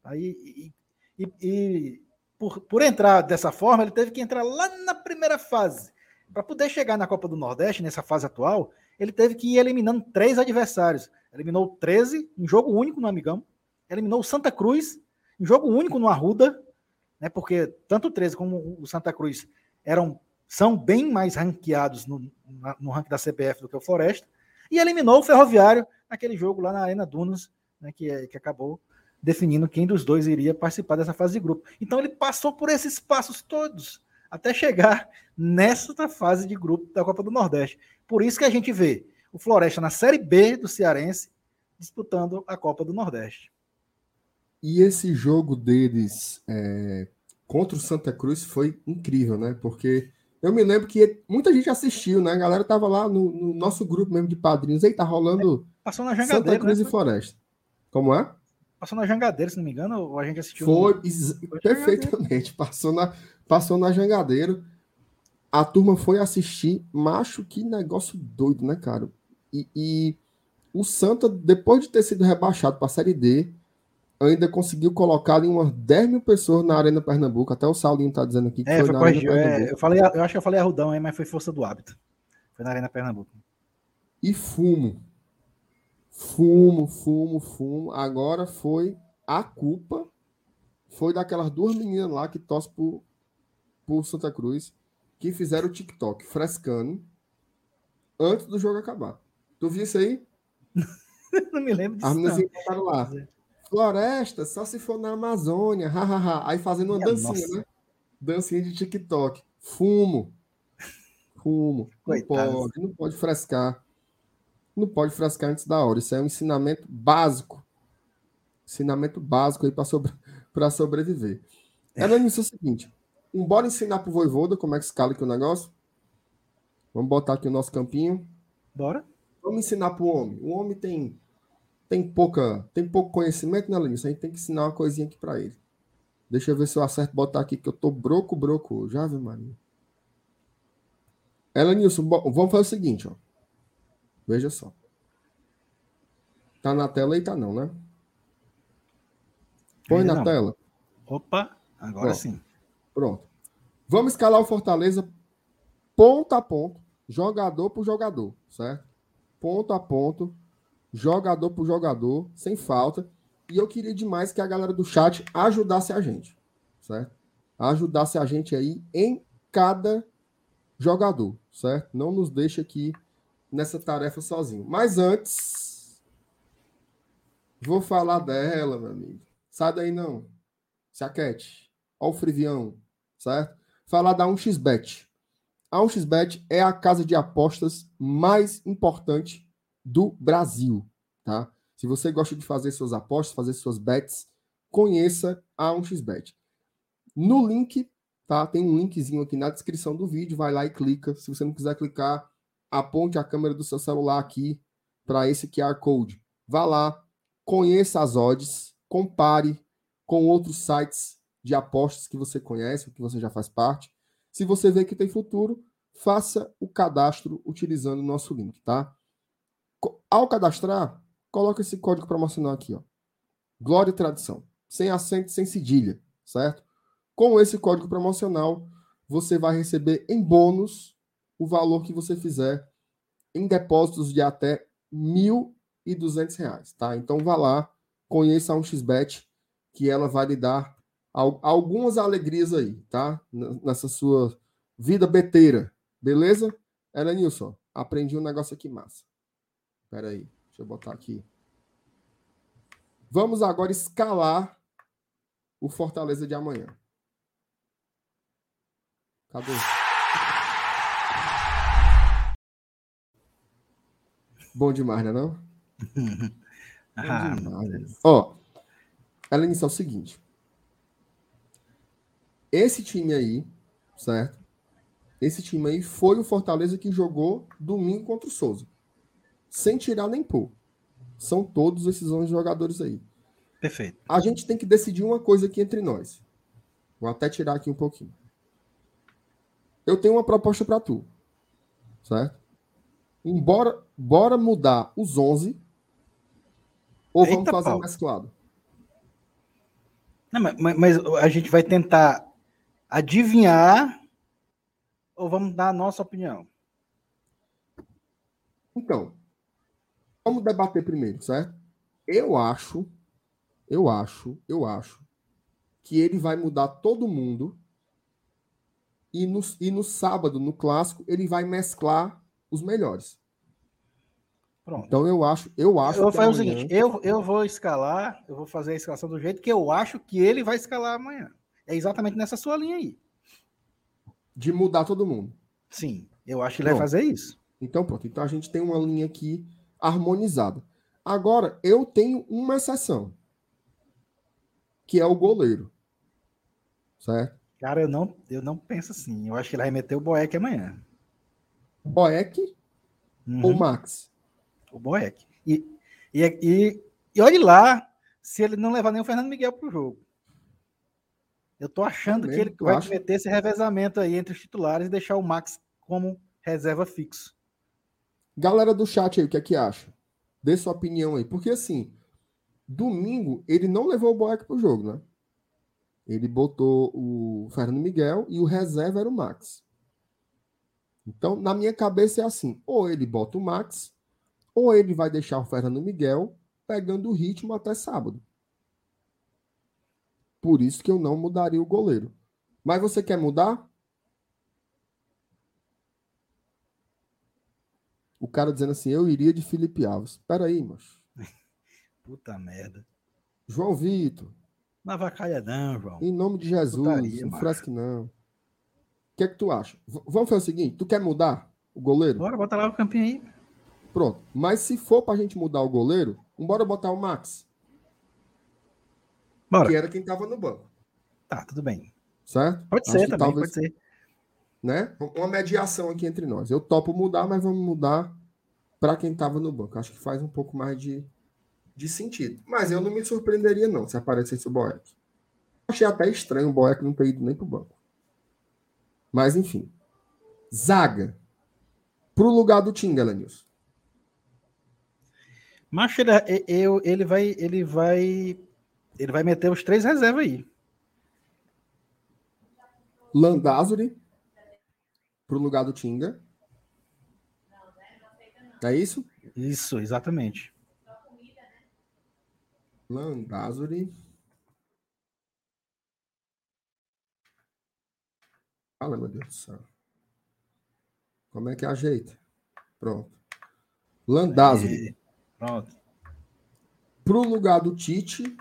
Aí, e, e, e por, por entrar dessa forma, ele teve que entrar lá na primeira fase. Para poder chegar na Copa do Nordeste, nessa fase atual, ele teve que ir eliminando três adversários. Eliminou 13 em jogo único no Amigão, eliminou o Santa Cruz em jogo único no Arruda, né, porque tanto o 13 como o Santa Cruz eram, são bem mais ranqueados no, no ranking da CBF do que o Floresta, e eliminou o Ferroviário naquele jogo lá na Arena Dunas, né, que, que acabou definindo quem dos dois iria participar dessa fase de grupo. Então ele passou por esses passos todos até chegar nessa fase de grupo da Copa do Nordeste. Por isso que a gente vê o Floresta na Série B do Cearense disputando a Copa do Nordeste. E esse jogo deles é, contra o Santa Cruz foi incrível, né? Porque eu me lembro que muita gente assistiu, né? A galera tava lá no, no nosso grupo mesmo de padrinhos. Aí tá rolando é, Passou na Santa Cruz né? e Floresta. Como é? Passou na Jangadeira, se não me engano, ou a gente assistiu. Foi, no... perfeitamente. <laughs> Passou na, passou na Jangadeiro. A turma foi assistir. Macho, que negócio doido, né, cara? E, e o Santa, depois de ter sido rebaixado para a Série D, ainda conseguiu colocar em umas 10 mil pessoas na Arena Pernambuco. Até o Saulinho tá dizendo aqui que é, foi, foi na Arena é, eu, falei, eu acho que eu falei Arrudão aí, mas foi força do hábito. Foi na Arena Pernambuco. E fumo. Fumo, fumo, fumo. Agora foi a culpa. Foi daquelas duas meninas lá que torcem por, por Santa Cruz, que fizeram o TikTok frescando antes do jogo acabar. Tu viu isso aí? <laughs> não me lembro disso. As meninas encontraram lá. Floresta, só se for na Amazônia, hahaha. Aí fazendo uma dancinha, nossa. né? Dancinha de TikTok. Fumo. Fumo. Não pode, não pode frescar. Não pode frescar antes da hora. Isso é um ensinamento básico. Ensinamento básico aí para sobre... <laughs> sobreviver. É. Ela disse o seguinte: um, bora ensinar pro Voivoda como é que escala aqui o negócio. Vamos botar aqui o nosso campinho. Bora. Vamos ensinar pro homem. O homem tem tem pouca, tem pouco conhecimento, né, Lenilson? A gente tem que ensinar uma coisinha aqui para ele. Deixa eu ver se eu acerto botar aqui, que eu tô broco, broco Já viu, Maria? Elenilson, vamos fazer o seguinte, ó. Veja só. Tá na tela aí, tá não, né? Põe na não. tela. Opa, agora Pronto. sim. Pronto. Vamos escalar o Fortaleza ponto a ponto, jogador por jogador, certo? Ponto a ponto, jogador por jogador, sem falta. E eu queria demais que a galera do chat ajudasse a gente, certo? Ajudasse a gente aí em cada jogador, certo? Não nos deixe aqui nessa tarefa sozinho. Mas antes, vou falar dela, meu amigo. Sai daí não. Se aquete. Ó o frivião, certo? Falar da 1xBet. A 1xBet é a casa de apostas mais importante do Brasil, tá? Se você gosta de fazer suas apostas, fazer suas bets, conheça a 1xBet. No link, tá? Tem um linkzinho aqui na descrição do vídeo, vai lá e clica. Se você não quiser clicar, aponte a câmera do seu celular aqui para esse QR Code. Vá lá, conheça as odds, compare com outros sites de apostas que você conhece, que você já faz parte. Se você vê que tem futuro, faça o cadastro utilizando o nosso link, tá? Ao cadastrar, coloca esse código promocional aqui, ó. Glória e Tradição. Sem acento, sem cedilha, certo? Com esse código promocional, você vai receber em bônus o valor que você fizer em depósitos de até R$ 1.200, tá? Então vá lá, conheça a 1xBet, que ela vai lhe dar algumas alegrias aí, tá? Nessa sua vida beteira, beleza? Ela Nilson, aprendi um negócio aqui massa. Espera aí, deixa eu botar aqui. Vamos agora escalar o Fortaleza de amanhã. Cadê? Bom demais, né não? <laughs> ah, demais. Ó, ela é o seguinte. Esse time aí, certo? Esse time aí foi o Fortaleza que jogou domingo contra o Souza. Sem tirar nem pôr. São todos esses 11 jogadores aí. Perfeito. A gente tem que decidir uma coisa aqui entre nós. Vou até tirar aqui um pouquinho. Eu tenho uma proposta para tu. Certo? Embora, bora mudar os 11 ou Eita vamos fazer pau. mesclado? Não, mas, mas a gente vai tentar adivinhar ou vamos dar a nossa opinião? Então, vamos debater primeiro, certo? Eu acho, eu acho, eu acho que ele vai mudar todo mundo e no, e no sábado, no clássico, ele vai mesclar os melhores. Pronto. Então eu acho, eu acho. Eu vou fazer amanhã... o seguinte: eu, eu vou escalar, eu vou fazer a escalação do jeito que eu acho que ele vai escalar amanhã. É exatamente nessa sua linha aí. De mudar todo mundo. Sim, eu acho que ele pronto. vai fazer isso. Então pronto. Então a gente tem uma linha aqui harmonizada. Agora, eu tenho uma exceção. Que é o goleiro. Certo? Cara, eu não, eu não penso assim. Eu acho que ele vai meter o Boeck amanhã. Boeck uhum. ou Max? O Boeck. E, e, e, e olhe lá se ele não levar nem o Fernando Miguel para o jogo. Eu tô achando que ele vai acho. meter esse revezamento aí entre os titulares e deixar o Max como reserva fixo. Galera do chat aí, o que é que acha? Dê sua opinião aí. Porque assim, domingo ele não levou o Boeck pro jogo, né? Ele botou o Fernando Miguel e o reserva era o Max. Então, na minha cabeça é assim: ou ele bota o Max, ou ele vai deixar o Fernando Miguel pegando o ritmo até sábado. Por isso que eu não mudaria o goleiro. Mas você quer mudar? O cara dizendo assim, eu iria de Felipe Alves. Espera aí, macho. <laughs> Puta merda. João Vitor. Na vacaia não, João. Em nome de Jesus, Putaria, não fresque não. O que é que tu acha? V vamos fazer o seguinte, tu quer mudar o goleiro? Bora, bota lá o campinho aí. Pronto. Mas se for pra gente mudar o goleiro, bora botar o Max. Bora. Que era quem tava no banco. Tá, tudo bem. Certo? Pode Acho ser também, talvez, pode ser. Né? Uma mediação aqui entre nós. Eu topo mudar, mas vamos mudar para quem tava no banco. Acho que faz um pouco mais de, de sentido. Mas eu não me surpreenderia, não, se aparecesse o Boeck. Achei até estranho o Boeck não ter ido nem pro banco. Mas, enfim. Zaga. Pro lugar do Tinga, Lenilson. Macho, ele, ele, vai, ele vai. Ele vai meter os três reservas aí. Landázuri pro lugar do Tinga. É isso? Isso, exatamente. Landázuri. Fala, meu Deus do céu. Como é que ajeita? Pronto. Landázuri. Pronto. Pro lugar do Tite,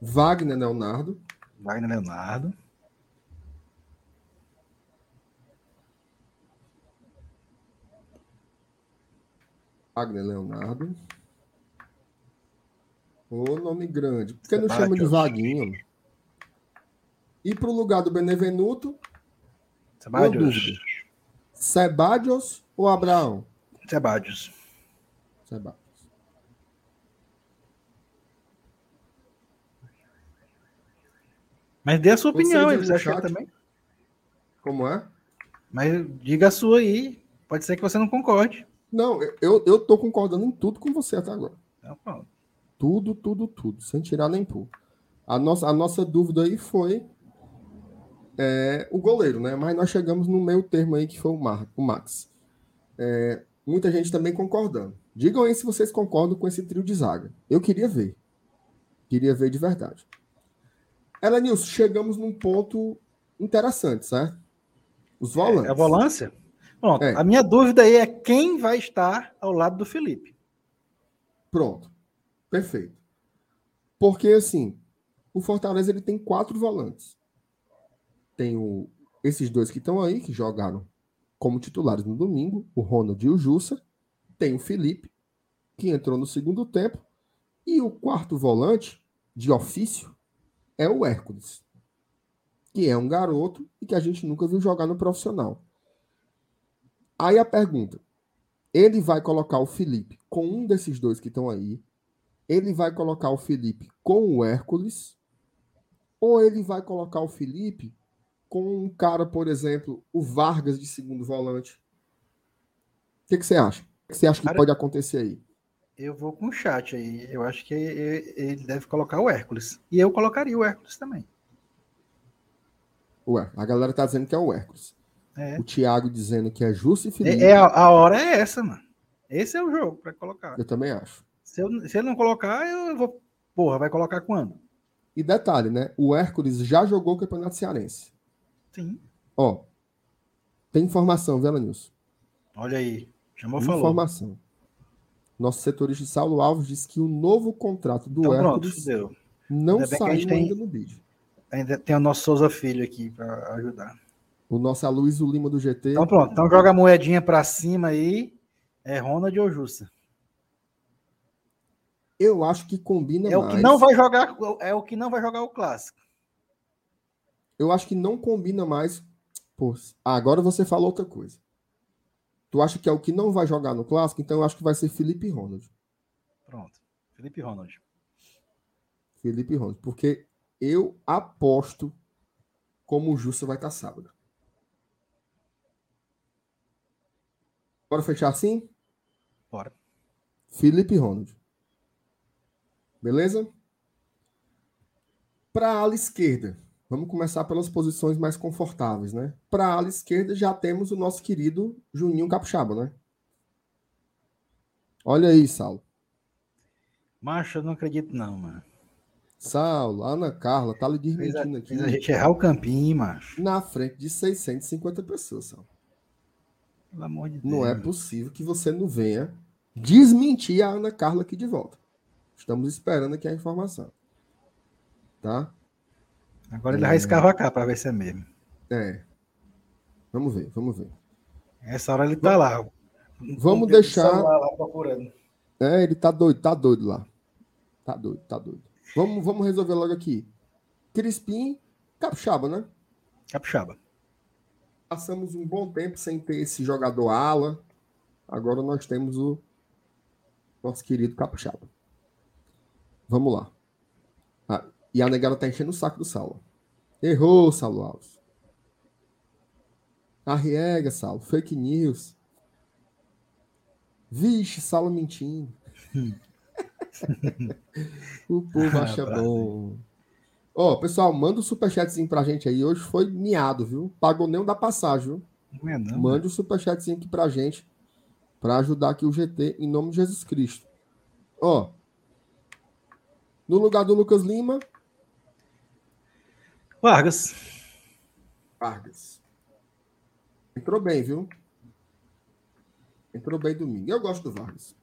Wagner Leonardo. Wagner Leonardo. Wagner Leonardo. O nome grande. Por que não chama de Vaguinho? E pro lugar do Benevenuto? Sebadios. Sebadios ou Abraão? Sebadios. Sebadios. Mas dê a sua opinião, eles acham também. Como é? Mas diga a sua aí. Pode ser que você não concorde. Não, eu, eu tô concordando em tudo com você até agora. Então, tudo, tudo, tudo, sem tirar nem pôr. A nossa, a nossa dúvida aí foi é, o goleiro, né? Mas nós chegamos no meio termo aí que foi o, Mar, o Max. É, muita gente também concordando. Digam aí se vocês concordam com esse trio de zaga. Eu queria ver. Queria ver de verdade. Ela, Nilson, chegamos num ponto interessante, certo? Os volantes. É a volância? Pronto. É. A minha dúvida aí é quem vai estar ao lado do Felipe. Pronto. Perfeito. Porque, assim, o Fortaleza ele tem quatro volantes. Tem o, esses dois que estão aí, que jogaram como titulares no domingo, o Ronald e o Jussa. Tem o Felipe, que entrou no segundo tempo. E o quarto volante, de ofício é o Hércules, que é um garoto e que a gente nunca viu jogar no profissional. Aí a pergunta: ele vai colocar o Felipe com um desses dois que estão aí? Ele vai colocar o Felipe com o Hércules? Ou ele vai colocar o Felipe com um cara, por exemplo, o Vargas de segundo volante? O que, que você acha? O que você acha que cara, pode acontecer aí? Eu vou com o chat aí. Eu acho que ele deve colocar o Hércules. E eu colocaria o Hércules também. Ué, a galera tá dizendo que é o Hércules. É. O Thiago dizendo que é Justo e Felipe. É, é, a hora é essa, mano. Esse é o jogo para colocar. Eu também acho. Se, eu, se ele não colocar, eu vou. Porra, vai colocar quando? E detalhe, né? O Hércules já jogou o Campeonato Cearense. Sim. Ó. Tem informação, viu, Nilson? Olha aí. Chamou, falou. Informação. Nosso setorista Saulo Alves disse que o novo contrato do então, Hércules pronto, não saiu tem, ainda no bid. Ainda tem o nosso Souza Filho aqui para ajudar. O nosso Aloysio Lima do GT. Então pronto, então joga a moedinha para cima aí. É Ronald ou Justa? Eu acho que combina é mais. O que não vai jogar, é o que não vai jogar o clássico. Eu acho que não combina mais. Pô, agora você falou outra coisa. Tu acha que é o que não vai jogar no clássico? Então eu acho que vai ser Felipe Ronald. Pronto. Felipe Ronald. Felipe Ronald. Porque eu aposto como o Justo vai estar sábado. Bora fechar assim? Bora. Felipe Ronald. Beleza? Para a ala esquerda. Vamos começar pelas posições mais confortáveis, né? Para a ala esquerda já temos o nosso querido Juninho Capixaba, né? Olha aí, Saulo. Macho, eu não acredito não, mano. Saulo, Ana Carla, tá lhe desmentindo aqui. Fez a gente errar o campinho, macho. Na frente de 650 pessoas, Saulo. Pelo amor de Deus. Não é possível que você não venha desmentir a Ana Carla aqui de volta. Estamos esperando aqui a informação. Tá? Agora ele é... vai escavacar para ver se é mesmo. É. Vamos ver, vamos ver. Essa hora ele tá lá. Vamos deixar. Lá procurando. É, ele tá doido, tá doido lá. Tá doido, tá doido. Vamos, vamos resolver logo aqui. Crispim, Capixaba, né? Capixaba. Passamos um bom tempo sem ter esse jogador ala. Agora nós temos o nosso querido Capixaba. Vamos lá. E a negada tá enchendo o saco do Saulo. Errou, Saulo Alves. Arriega, Saulo. Fake news. Vixe, Saulo mentindo. <laughs> o povo ah, acha bom. Ó, oh, pessoal, manda o um superchatzinho pra gente aí. Hoje foi miado, viu? Pagou nem o da passagem, viu? Não é não, Mande o um superchatzinho aqui pra gente. Pra ajudar aqui o GT em nome de Jesus Cristo. Ó. Oh, no lugar do Lucas Lima, Vargas. Vargas. Entrou bem, viu? Entrou bem domingo. Eu gosto do Vargas.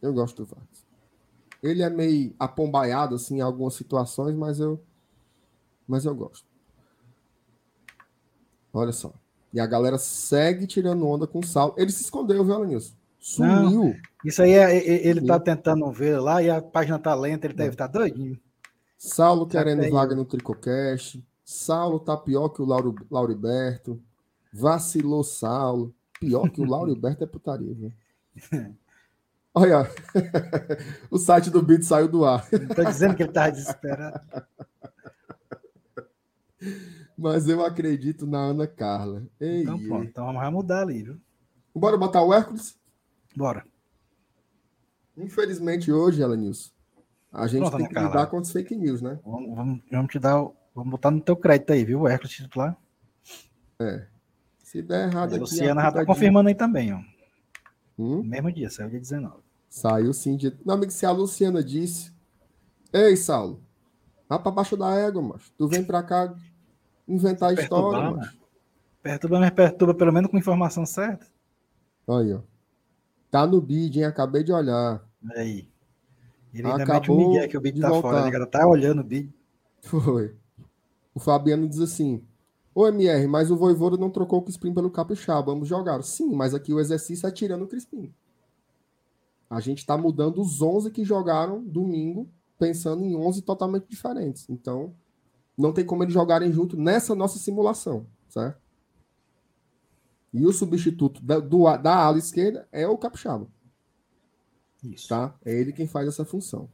Eu gosto do Vargas. Ele é meio apombaiado assim em algumas situações, mas eu mas eu gosto. Olha só. E a galera segue tirando onda com sal. Ele se escondeu, viu, Alanilson? Sumiu. Não, isso aí é, ele está tentando ver lá e a página tá lenta, ele deve estar tá doidinho. Saulo querendo vaga no Tricocast. Saulo tá pior que o Lauro, Lauriberto. Vacilou Saulo. Pior que o Lauriberto é putaria, viu? <laughs> Olha, <laughs> o site do Beat saiu do ar. Tô dizendo que ele tá desesperado. Mas eu acredito na Ana Carla. Ei, então pronto, então vamos mudar ali, viu? Bora botar o Hércules? Bora. Infelizmente hoje, Elenilson, a gente Pronto, tem que lidar com as fake news, né? Vamos, vamos, vamos, te dar. Vamos botar no teu crédito aí, viu? O Hércules titular. É. Se der errado. A Luciana já tá confirmando aí também, ó. Hum? Mesmo dia, saiu dia 19. Saiu sim. Dia... Não, amigo, se a Luciana disse. Ei, Saulo. Vá pra baixo da égua, macho. Tu vem pra cá inventar história, macho. Perturba, mas perturba pelo menos com informação certa. Aí, ó. Tá no bid, hein? Acabei de olhar. Aí. Ele ainda Acabou mete o Miguel que o Bid tá voltar. fora, né, Tá olhando o Bid. Foi. O Fabiano diz assim: Ô MR, mas o Voivoda não trocou o Crispim pelo Capixaba, ambos jogaram. Sim, mas aqui o exercício é tirando o Crispim. A gente tá mudando os 11 que jogaram domingo pensando em 11 totalmente diferentes. Então, não tem como eles jogarem junto nessa nossa simulação, certo? E o substituto da, do, da ala esquerda é o Capixaba. Isso. Tá? É ele quem faz essa função.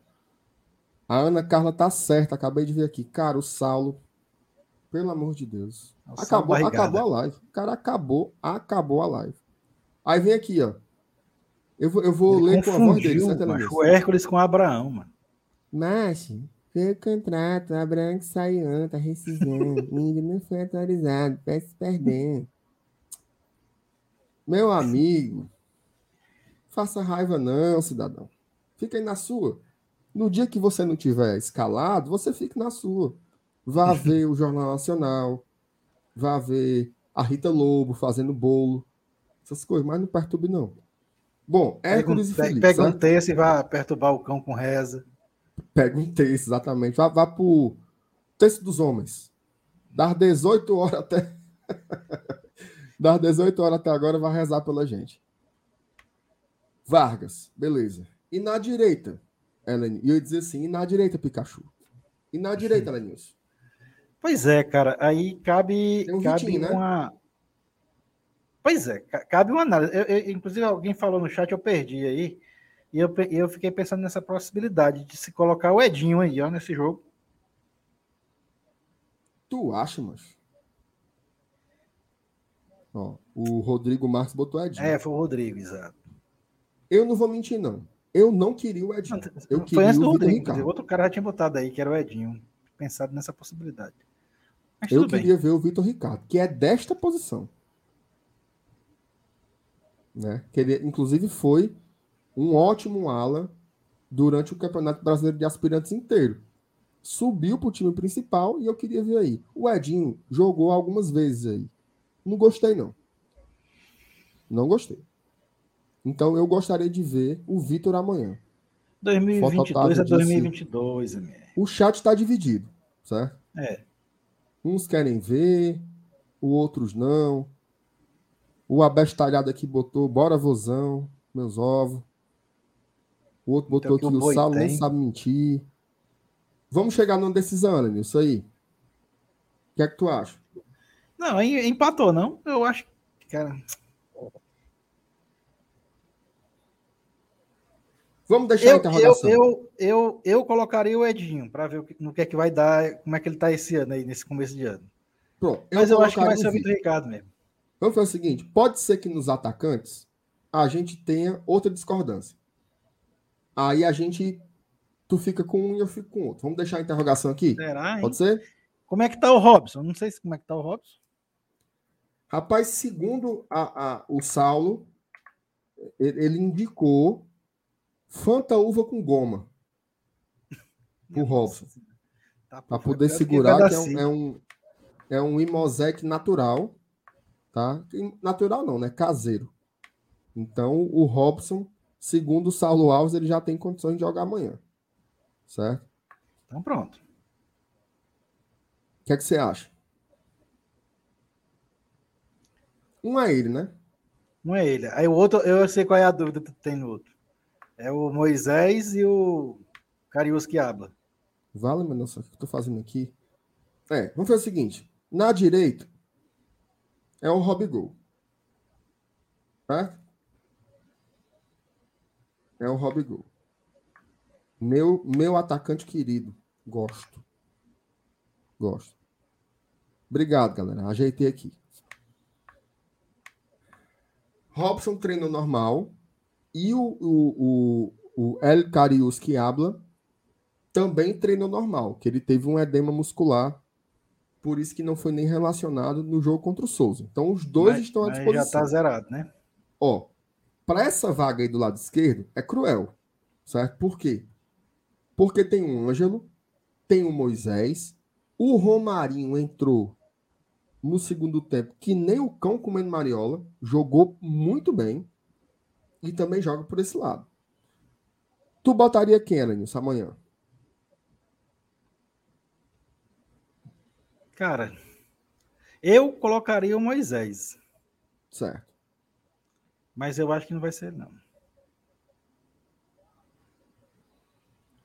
A Ana Carla tá certa, acabei de ver aqui. Cara, o Saulo, pelo amor de Deus. acabou, acabou a live. O cara acabou, acabou a live. Aí vem aqui, ó. Eu vou, eu vou ler com a voz dele, certo? O Hércules com Abraão, mano. Mas, o contrato, Abraão que saiu, tá rescisão. <laughs> Ninguém não foi atualizado, peço perdendo. Meu amigo, faça raiva não, cidadão. Fica aí na sua. No dia que você não tiver escalado, você fica na sua. Vá <laughs> ver o Jornal Nacional, vá ver a Rita Lobo fazendo bolo, essas coisas, mas não perturbe não. Bom, Hércules pega, e Felipe. Pega certo? um texto e vai perturbar o cão com reza. Pega um texto, exatamente. Vá, vá pro texto dos homens. Das 18 horas até. <laughs> das 18 horas até agora, vai rezar pela gente. Vargas, beleza. E na direita, Ellen, e eu ia dizer assim, e na direita, Pikachu? E na direita, <laughs> Lenilson? Pois é, cara, aí cabe, um cabe Vitinho, né? uma. Né? Pois é, cabe uma análise. Eu, eu, inclusive, alguém falou no chat, eu perdi aí. E eu, eu fiquei pensando nessa possibilidade de se colocar o Edinho aí, ó, nesse jogo. Tu acha, mas? Ó, o Rodrigo Marques botou Edinho. É, foi o Rodrigo, exato. Eu não vou mentir, não. Eu não queria o Edinho. Eu foi queria antes do Rodrigo. Outro cara já tinha botado aí, que era o Edinho. Pensado nessa possibilidade. eu queria ver o Vitor Ricardo, que é desta posição né? Que ele, inclusive, foi um ótimo ala durante o Campeonato Brasileiro de Aspirantes inteiro. Subiu para o time principal e eu queria ver aí. O Edinho jogou algumas vezes aí. Não gostei, não. Não gostei. Então eu gostaria de ver o Vitor amanhã. 2022 a 2022, amigo. O chat está dividido, certo? É. Uns querem ver, outros não. O abestalhado aqui botou, bora vozão, meus ovos. O outro botou então, aqui, o, o Saulo não sabe mentir. Vamos chegar numa decisão, Ana, isso aí. O que é que tu acha? Não, empatou, não? Eu acho que, cara. Vamos deixar eu, a interrogação. Eu, eu, eu, eu colocaria o Edinho para ver no que é que vai dar, como é que ele tá esse ano aí, nesse começo de ano. Pronto. Mas eu, eu acho que vai ser o Vitor Ricardo mesmo. Vamos fazer o seguinte: pode ser que nos atacantes a gente tenha outra discordância. Aí a gente. Tu fica com um e eu fico com outro. Vamos deixar a interrogação aqui? Será, Pode ser? Como é que tá o Robson? Não sei como é que tá o Robson. Rapaz, segundo a, a, o Saulo, ele indicou Fanta uva com goma. O Robson. Tá para poder segurar, que é um, é um, é um imosec natural tá? Natural não, né? Caseiro. Então, o Robson, segundo o Saulo Alves, ele já tem condições de jogar amanhã. Certo? Então, pronto. O que é que você acha? Um é ele, né? Um é ele. Aí o outro, eu sei qual é a dúvida que tem no outro. É o Moisés e o Carius que habla. Vale, meu nossa, o que eu tô fazendo aqui? É, vamos fazer o seguinte. Na direita, é o Robigol. Tá? É o Robigol. Meu, meu atacante querido. Gosto. Gosto. Obrigado, galera. Ajeitei aqui. Robson treino normal. E o, o, o, o El Carius que habla também treinou normal, que ele teve um edema muscular por isso que não foi nem relacionado no jogo contra o Souza. Então os dois mas, estão à disposição. já tá zerado, né? Ó, para essa vaga aí do lado esquerdo é cruel, certo? Por quê? Porque tem um Ângelo, tem um Moisés, o Romarinho entrou no segundo tempo que nem o cão comendo mariola, jogou muito bem e também joga por esse lado. Tu botaria quem, Elenilson, amanhã? Cara, eu colocaria o Moisés. Certo. Mas eu acho que não vai ser, não.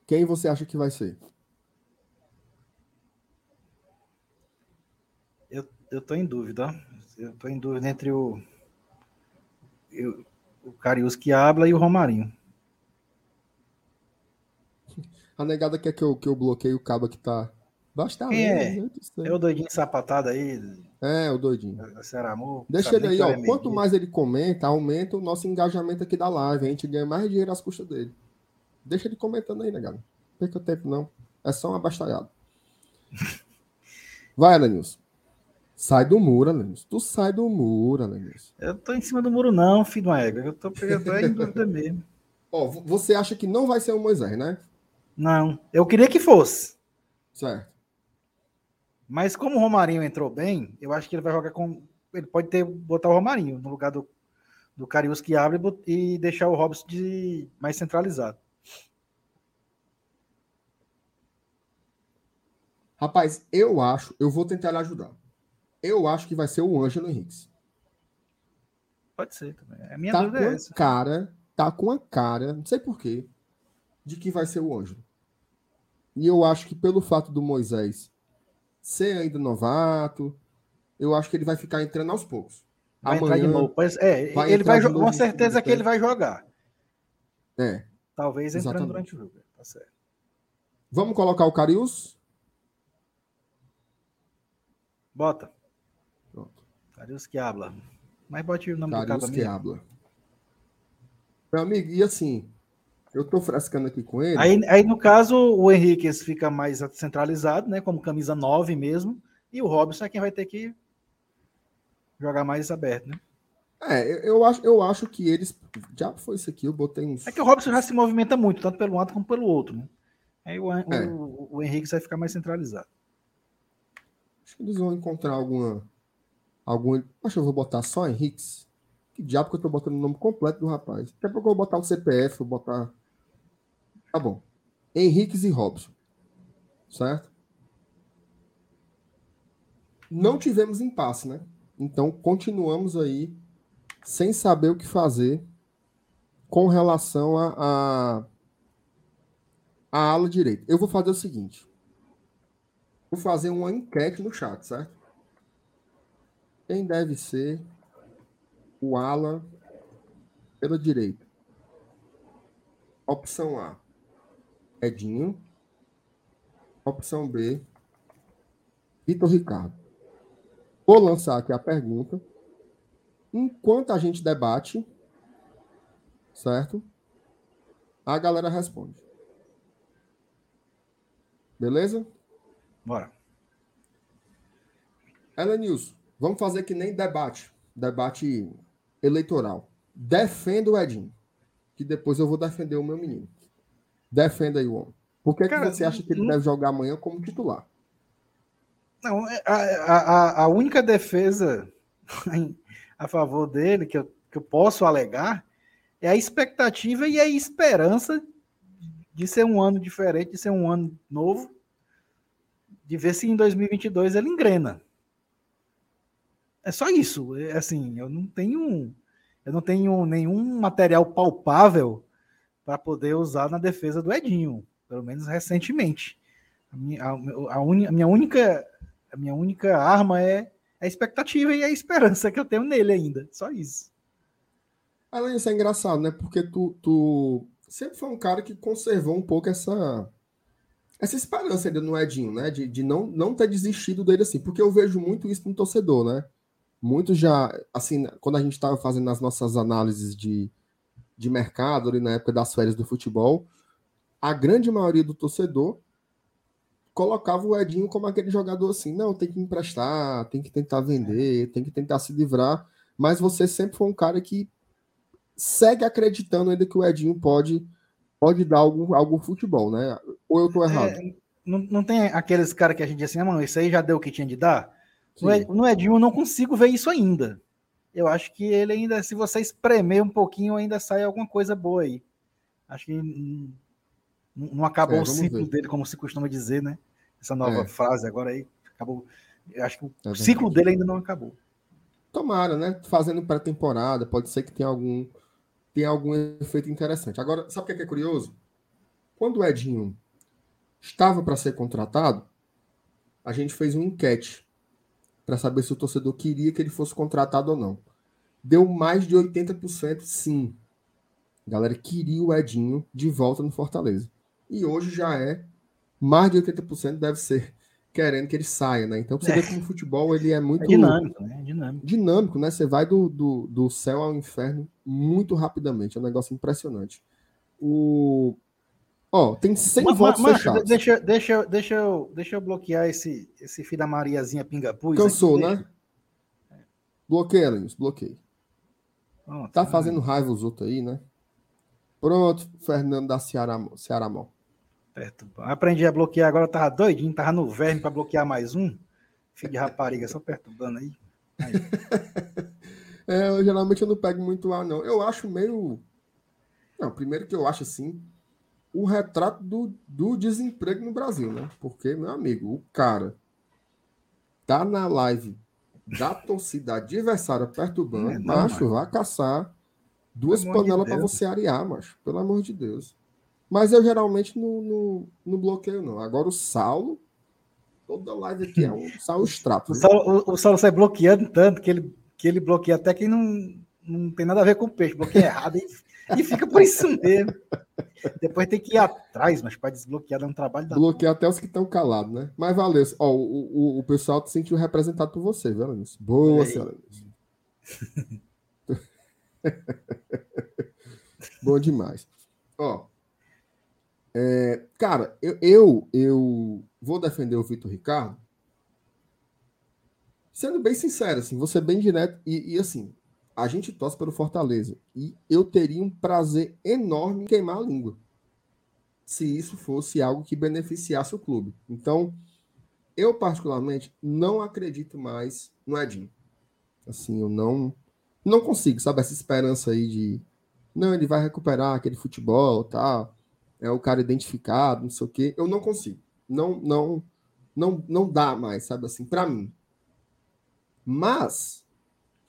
Quem você acha que vai ser? Eu, eu tô em dúvida. Eu tô em dúvida entre o, eu, o Carius que habla e o Romarinho. A negada quer que eu, que eu bloqueie o cabo que tá. Basta é? é o doidinho sapatado aí. É, o doidinho. Amor, Deixa ele aí, ó. É Quanto mais ele comenta, aumenta o nosso engajamento aqui da live. A gente ganha mais dinheiro às custas dele. Deixa ele comentando aí, negada. Não perca tempo, não. É só uma bastalhada. <laughs> Vai, Alanilson. Sai do muro, Alanilson. Tu sai do muro, Alanilson. Eu tô em cima do muro, não, filho do égua. Eu tô pegando em dúvida mesmo. <laughs> Ó, você acha que não vai ser o Moisés, né? Não, eu queria que fosse. Certo. Mas como o Romarinho entrou bem, eu acho que ele vai jogar com. Ele pode ter botar o Romarinho no lugar do, do Carius que abre e deixar o Robson de mais centralizado. Rapaz, eu acho, eu vou tentar lhe ajudar. Eu acho que vai ser o Ângelo Henrique. Pode ser também. A minha tá dúvida com é essa. cara, tá com a cara, não sei porquê, de que vai ser o Ângelo. E eu acho que pelo fato do Moisés ser ainda novato, eu acho que ele vai ficar entrando aos poucos. Vai Amanhã, entrar de novo. É, vai ele vai com certeza que ele vai jogar. É. Talvez entrando exatamente. durante o jogo. Tá certo. Vamos colocar o Carius? Bota. Carius que habla. Mas bote o nome Carius do cara que habla. Meu amigo, e assim, eu tô frescando aqui com ele. Aí, aí no caso, o Henrique fica mais centralizado, né? Como camisa 9 mesmo. E o Robson é quem vai ter que jogar mais aberto, né? É, eu, eu, acho, eu acho que eles. Já foi isso aqui, eu botei uns. É que o Robson já se movimenta muito, tanto pelo lado como pelo outro, né? Aí o, é. o, o Henrique vai ficar mais centralizado. Acho que eles vão encontrar alguma. Algum. Acho que eu vou botar só Henrique. Que diabo que eu tô botando o nome completo do rapaz? Daqui a pouco eu vou botar o CPF, vou botar Tá bom. Henriques e Robson. Certo? Não tivemos impasse, né? Então continuamos aí sem saber o que fazer com relação a, a, a ala direita. Eu vou fazer o seguinte. Vou fazer uma enquete no chat, certo? Quem deve ser o ala pela direita? Opção A. Edinho. Opção B, Vitor Ricardo. Vou lançar aqui a pergunta. Enquanto a gente debate, certo? A galera responde. Beleza? Bora. Elenilson, vamos fazer que nem debate. Debate eleitoral. Defenda o Edinho. Que depois eu vou defender o meu menino. Defenda aí o homem. Por que, Cara, que você acha que ele não... deve jogar amanhã como titular? Não, é, a, a, a única defesa <laughs> a favor dele que eu, que eu posso alegar é a expectativa e a esperança de ser um ano diferente, de ser um ano novo, de ver se em 2022 ele engrena. É só isso. É assim, eu não tenho, eu não tenho nenhum material palpável para poder usar na defesa do Edinho, pelo menos recentemente. A minha, a, a, uni, a minha única a minha única arma é a expectativa e a esperança que eu tenho nele ainda. Só isso. Além disso, é engraçado, né? Porque tu, tu sempre foi um cara que conservou um pouco essa essa esperança ainda no Edinho, né? De, de não, não ter desistido dele assim. Porque eu vejo muito isso no torcedor, né? Muito já, assim, quando a gente estava fazendo as nossas análises de, de mercado ali na época das férias do futebol, a grande maioria do torcedor colocava o Edinho como aquele jogador assim, não, tem que emprestar, tem que tentar vender, tem que tentar se livrar, mas você sempre foi um cara que segue acreditando ainda que o Edinho pode pode dar algum, algum futebol, né? Ou eu tô é, errado? É, não, não tem aqueles caras que a gente diz assim, ah, mano, isso aí já deu o que tinha de dar? No Edinho eu não consigo ver isso ainda eu acho que ele ainda, se você espremer um pouquinho, ainda sai alguma coisa boa aí. Acho que não acabou é, o ciclo ver. dele, como se costuma dizer, né? Essa nova é. frase agora aí, acabou. Eu acho que o é ciclo dele ainda não acabou. Tomara, né? Fazendo pré-temporada, pode ser que tenha algum, tenha algum efeito interessante. Agora, sabe o que é, que é curioso? quando o Edinho estava para ser contratado, a gente fez uma enquete para saber se o torcedor queria que ele fosse contratado ou não. Deu mais de 80% sim. A galera queria o Edinho de volta no Fortaleza. E hoje já é mais de 80% deve ser querendo que ele saia, né? Então você é. vê como o futebol ele é muito é dinâmico, né? Dinâmico. dinâmico, né? Você vai do, do, do céu ao inferno muito rapidamente, é um negócio impressionante. O Ó, tem 100 mas, votos mas, fechados. Deixa, deixa, deixa, eu, deixa eu bloquear esse, esse filho da Mariazinha Pingapuz. Cansou, aqui, né? Bloqueia, Linus, bloqueei. Pronto, tá fazendo raiva os outros aí, né? Pronto, Fernando da Ceará, Ceará Mão. Aprendi a bloquear agora, tava doidinho, tava no verme para bloquear mais um. Filho de rapariga, só perturbando aí. aí. <laughs> é, eu, geralmente eu não pego muito ar, não. Eu acho meio. Não, primeiro que eu acho assim, o retrato do, do desemprego no Brasil, né? Porque, meu amigo, o cara tá na live da torcida adversária perturbando, é, não, macho, vai caçar duas panelas de para você arear, macho. Pelo amor de Deus. Mas eu geralmente não, não, não bloqueio, não. Agora o Saulo, toda live aqui é um <laughs> Saulo extrato. O Saulo, o, o Saulo sai bloqueando tanto que ele, que ele bloqueia até quem não, não tem nada a ver com o peixe, bloqueia errado e, e fica por isso mesmo. <laughs> Depois tem que ir atrás, mas para desbloquear dá um trabalho da. Bloquear até os que estão calados, né? Mas valeu. Ó, o, o, o pessoal te sentiu representado por você, viu, Alanis? Boa, senhora <laughs> Bom demais. Ó, é, cara, eu, eu, eu vou defender o Vitor Ricardo. Sendo bem sincero, assim, você bem direto e, e, assim, a gente torce pelo Fortaleza e eu teria um prazer enorme em queimar a língua se isso fosse algo que beneficiasse o clube. Então, eu particularmente não acredito mais no Edinho. Assim, eu não não consigo, sabe essa esperança aí de não, ele vai recuperar aquele futebol, tá? é o cara identificado, não sei o quê. Eu não consigo. Não, não, não, não dá mais, sabe assim, para mim. Mas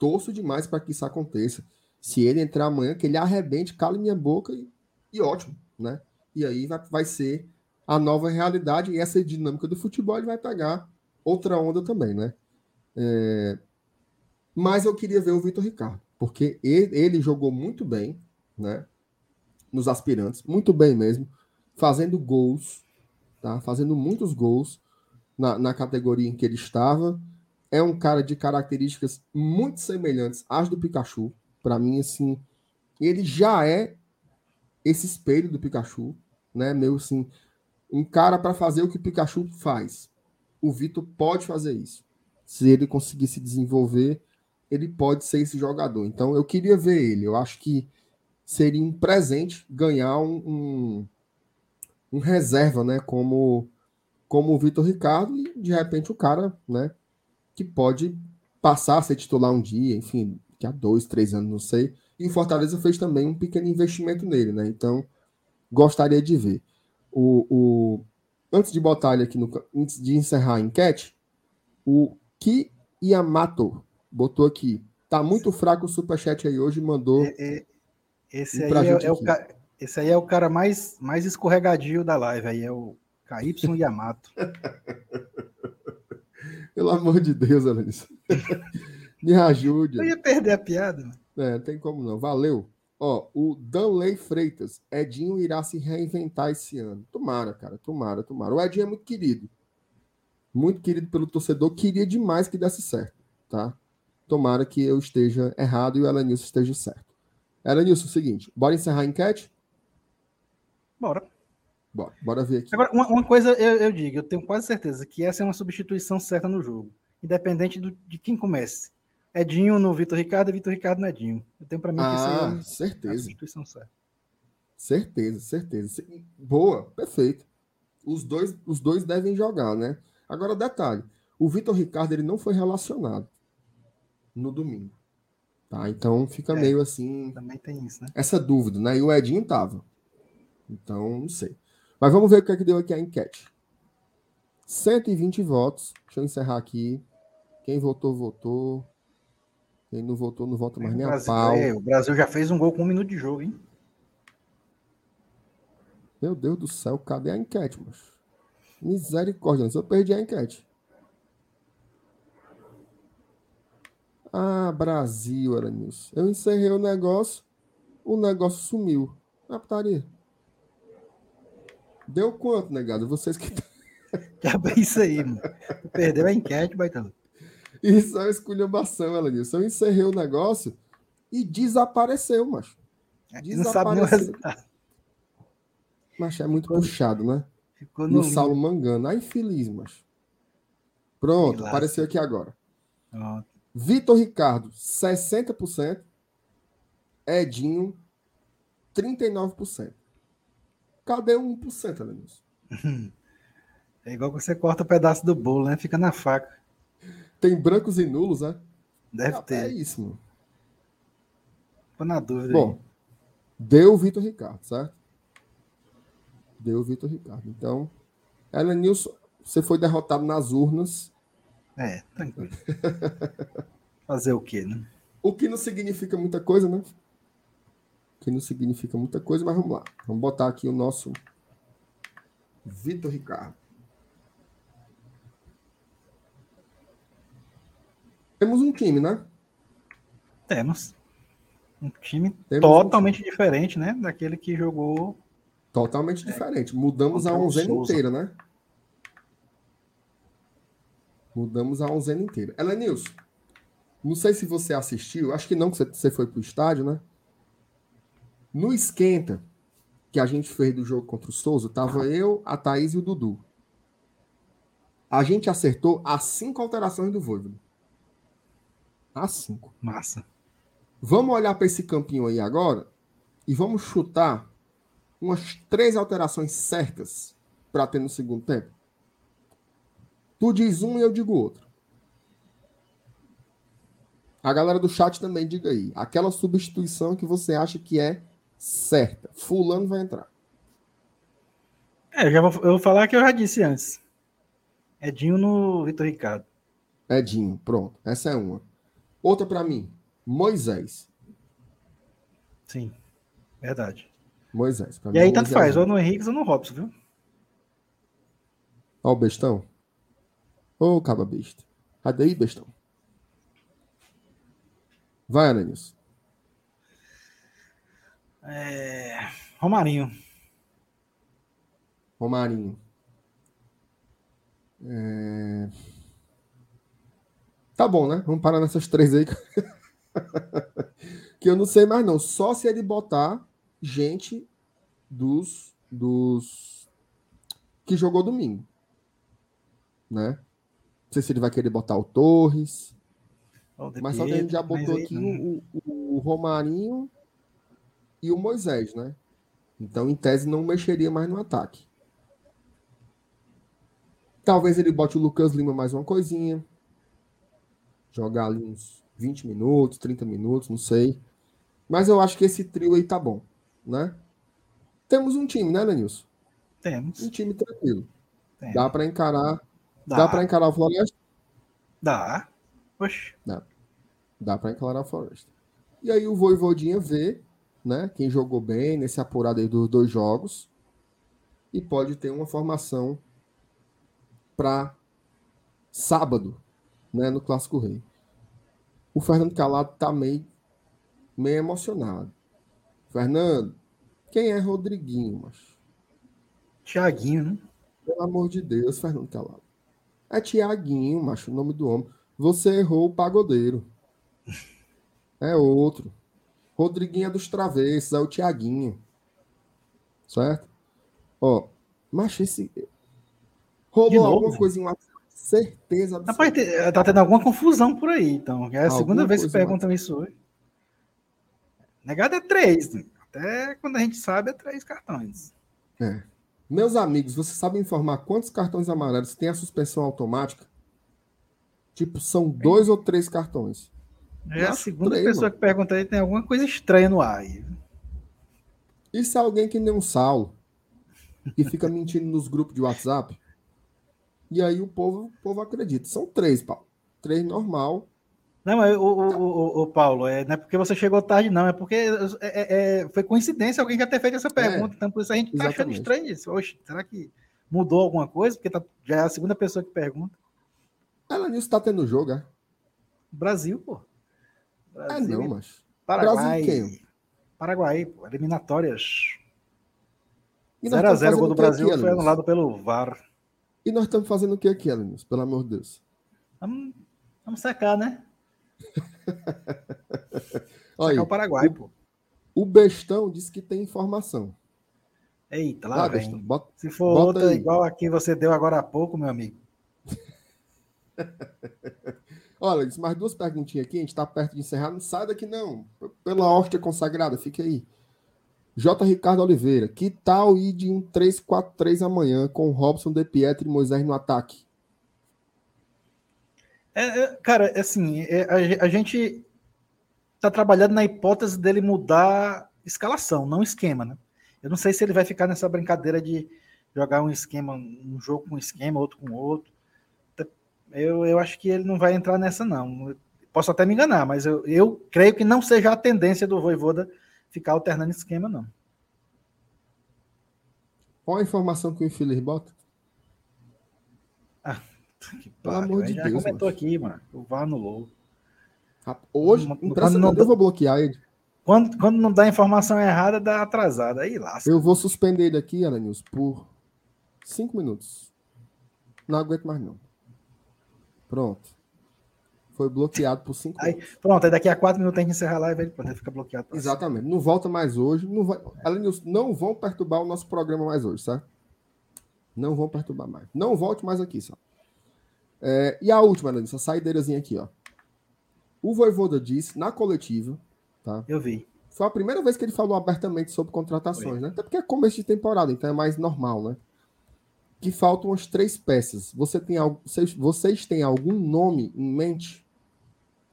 torço demais para que isso aconteça. Se ele entrar amanhã, que ele arrebente, cale minha boca e, e ótimo, né? E aí vai, vai ser a nova realidade e essa dinâmica do futebol ele vai pegar outra onda também, né? É... Mas eu queria ver o Vitor Ricardo, porque ele, ele jogou muito bem, né? nos aspirantes, muito bem mesmo, fazendo gols, tá? Fazendo muitos gols na, na categoria em que ele estava. É um cara de características muito semelhantes às do Pikachu. Para mim, assim, ele já é esse espelho do Pikachu, né? Meio assim, um cara para fazer o que o Pikachu faz. O Vitor pode fazer isso. Se ele conseguir se desenvolver, ele pode ser esse jogador. Então, eu queria ver ele. Eu acho que seria um presente ganhar um, um, um reserva, né? Como, como o Vitor Ricardo, e de repente o cara, né? Que pode passar a ser titular um dia, enfim, que há dois, três anos, não sei. E o Fortaleza fez também um pequeno investimento nele, né? Então, gostaria de ver. O, o, antes de botar ele aqui no. Antes de encerrar a enquete, o Ki Yamato botou aqui. Tá muito fraco o superchat aí hoje, mandou. É, é, esse aí é, é o, esse aí é o cara mais, mais escorregadio da live, aí é o KY Yamato. <laughs> Pelo amor de Deus, Alex. <laughs> Me ajude. Eu ia perder a piada. É, tem como não. Valeu. Ó, o Danley Freitas. Edinho irá se reinventar esse ano. Tomara, cara. Tomara, tomara. O Edinho é muito querido. Muito querido pelo torcedor. Queria demais que desse certo, tá? Tomara que eu esteja errado e o Elenilson esteja certo. Era nisso o seguinte, bora encerrar a enquete? Bora. Bora, bora ver aqui. Agora, uma, uma coisa eu, eu, digo, eu tenho quase certeza que essa é uma substituição certa no jogo, independente do, de quem comece. Edinho no Vitor Ricardo e Vitor Ricardo no Edinho. Eu tenho para mim ah, que isso é, é certeza. substituição certa. Certeza, certeza. Boa, perfeito. Os dois, os dois devem jogar, né? Agora, detalhe: o Vitor Ricardo ele não foi relacionado no domingo. Tá? Então fica é, meio assim. Também tem isso, né? Essa dúvida, né? E o Edinho tava. Então, não sei. Mas vamos ver o que é que deu aqui a enquete. 120 votos. Deixa eu encerrar aqui. Quem votou, votou. Quem não votou, não vota mais nem a pau. É, o Brasil já fez um gol com um minuto de jogo, hein? Meu Deus do céu, cadê a enquete, macho? Misericórdia, eu perdi a enquete. Ah, Brasil, era nisso. Eu encerrei o negócio, o negócio sumiu. A putaria. Deu quanto, negado? Vocês que. Já <laughs> bem isso aí, mano. Perdeu a enquete, baitão. Isso é uma esculhambação, Elenilson. Eu encerrei o negócio e desapareceu, macho. Desapareceu. Não sabe o resultado. Mas é muito Ficou... puxado, né? Ficou no, no Saulo Mangano. Ai, infeliz, macho. Pronto, apareceu aqui agora. Pronto. Vitor Ricardo, 60%. Edinho, 39%. Cadê o 1%, Elenilson? É igual que você corta o um pedaço do bolo, né? Fica na faca. Tem brancos e nulos, né? Deve ah, ter. É isso, mano. Tô na dúvida. Bom, aí. deu o Vitor Ricardo, certo? Deu o Vitor Ricardo. Então, Ellen Nilson, você foi derrotado nas urnas. É, tranquilo. <laughs> Fazer o quê, né? O que não significa muita coisa, né? Que não significa muita coisa, mas vamos lá. Vamos botar aqui o nosso Vitor Ricardo. Temos um time, né? Temos. Um time Temos totalmente um time. diferente, né? Daquele que jogou. Totalmente é. diferente. Mudamos a onzena inteira, né? Mudamos a onzena inteira. Elenilson, não sei se você assistiu, acho que não, que você foi para o estádio, né? No esquenta que a gente fez do jogo contra o Souza, tava eu, a Thaís e o Dudu. A gente acertou as cinco alterações do Voivoda. A 5. Massa. Vamos olhar para esse campinho aí agora e vamos chutar umas três alterações certas para ter no segundo tempo. Tu diz um e eu digo outro. A galera do chat também diga aí. Aquela substituição que você acha que é certa. Fulano vai entrar. É, eu, já vou, eu vou falar que eu já disse antes. Edinho no Vitor Ricardo. Edinho, pronto. Essa é uma. Outra para mim, Moisés. Sim, verdade. Moisés. e aí tanto faz, ou no Henrique ou no Robson, viu? Ó o bestão. Ô, oh, caba besta. Cadê aí, bestão? Vai, Ananis. É... Romarinho. Romarinho. É... Tá bom, né? Vamos parar nessas três aí. <laughs> que eu não sei mais não. Só se ele botar gente dos dos que jogou domingo, né? Não sei se ele vai querer botar o Torres. mas só que a gente já botou aqui o, o, o, Romarinho e o Moisés, né? Então, em tese, não mexeria mais no ataque. Talvez ele bote o Lucas Lima mais uma coisinha jogar ali uns 20 minutos, 30 minutos, não sei. Mas eu acho que esse trio aí tá bom, né? Temos um time, né, Lenilson? Temos. Um time tranquilo. Temos. Dá para encarar. Dá, dá para encarar o Floresta? Dá. Oxe. Dá. Dá para encarar o Floresta. E aí o Voivodinha vê, né, quem jogou bem nesse apurado aí dos dois jogos e pode ter uma formação para sábado, né, no Clássico Rei. O Fernando Calado tá meio, meio emocionado. Fernando, quem é Rodriguinho, macho? Tiaguinho, né? Pelo amor de Deus, Fernando Calado. É Tiaguinho, macho, o nome do homem. Você errou o pagodeiro. É outro. Rodriguinho é dos travessos, é o Tiaguinho. Certo? Ó, macho, esse. Rolou alguma coisa em WhatsApp Certeza absoluta. Rapaz, tá tendo alguma confusão por aí, então. É a alguma segunda vez que perguntam mais. isso hoje. Negado é três. Né? Até quando a gente sabe, é três cartões. É. Meus amigos, vocês sabem informar quantos cartões amarelos tem a suspensão automática? Tipo, são dois é. ou três cartões. É a segunda pessoa que pergunta aí, tem alguma coisa estranha no ar. Isso é alguém que nem um Saulo, que fica mentindo nos grupos de WhatsApp. E aí o povo, o povo acredita. São três, Paulo. Três normal. Não, mas o, o, o, o, Paulo, é, não é porque você chegou tarde, não, é porque é, é, é foi coincidência alguém já ter feito essa é, pergunta, então por isso a gente tá achando estranho isso. Oxe, será que mudou alguma coisa? Porque tá, já é a segunda pessoa que pergunta. Ela nisso tá tendo jogo, é? Brasil, pô. Brasil, é não, mas. Paraguai. Brasil? Paraguai, pô, eliminatórias. 0x0 o gol do Brasil aqui, foi anulado pelo VAR. E nós estamos fazendo o que aqui, Alanis? Pelo amor de Deus. Vamos, vamos sacar, né? <laughs> Olha, o Paraguai, o, pô. O bestão disse que tem informação. Eita, lá, vem. Bota, Se for outra aí. igual a que você deu agora há pouco, meu amigo. <laughs> Olha, mais duas perguntinhas aqui, a gente está perto de encerrar. Não sai daqui, não. Pela hóstia consagrada, fique aí. J. Ricardo Oliveira, que tal ir de um 3-4-3 amanhã com Robson, De Pietro e Moisés no ataque? É, é, cara, assim, é, a, a, gente está trabalhando na hipótese dele mudar escalação, não esquema, né? Eu não sei se ele vai ficar nessa brincadeira de jogar um esquema, um jogo com um esquema, outro com outro. Eu, eu acho que ele não vai entrar nessa, não. Posso até me enganar, mas eu, eu creio que não seja a tendência do Voivoda ficar alternando esquema, não. Qual a informação que o infeliz bota? Ah, Pelo amor de já Deus. Comentou mano. aqui, mano. O VAR anulou. Hoje, quando não, eu vou bloquear ele. Quando, quando não dá informação errada, dá atrasada. Aí lasca. Eu vou suspender ele aqui, Alanils, por cinco minutos. Não aguento mais, não. Pronto. Foi bloqueado por cinco aí, Pronto, aí daqui a quatro minutos a gente encerra a live ele pode ficar bloqueado. Exatamente. Não volta mais hoje. Não, vai... não vão perturbar o nosso programa mais hoje, certo? Não vão perturbar mais. Não volte mais aqui, só. É, e a última, Alanils, a saideirazinha aqui, ó. O Voivoda disse na coletiva, tá? Eu vi. Foi a primeira vez que ele falou abertamente sobre contratações, Foi. né? Até porque é começo de temporada, então é mais normal, né? Que faltam as três peças. Você tem, vocês, vocês têm algum nome em mente?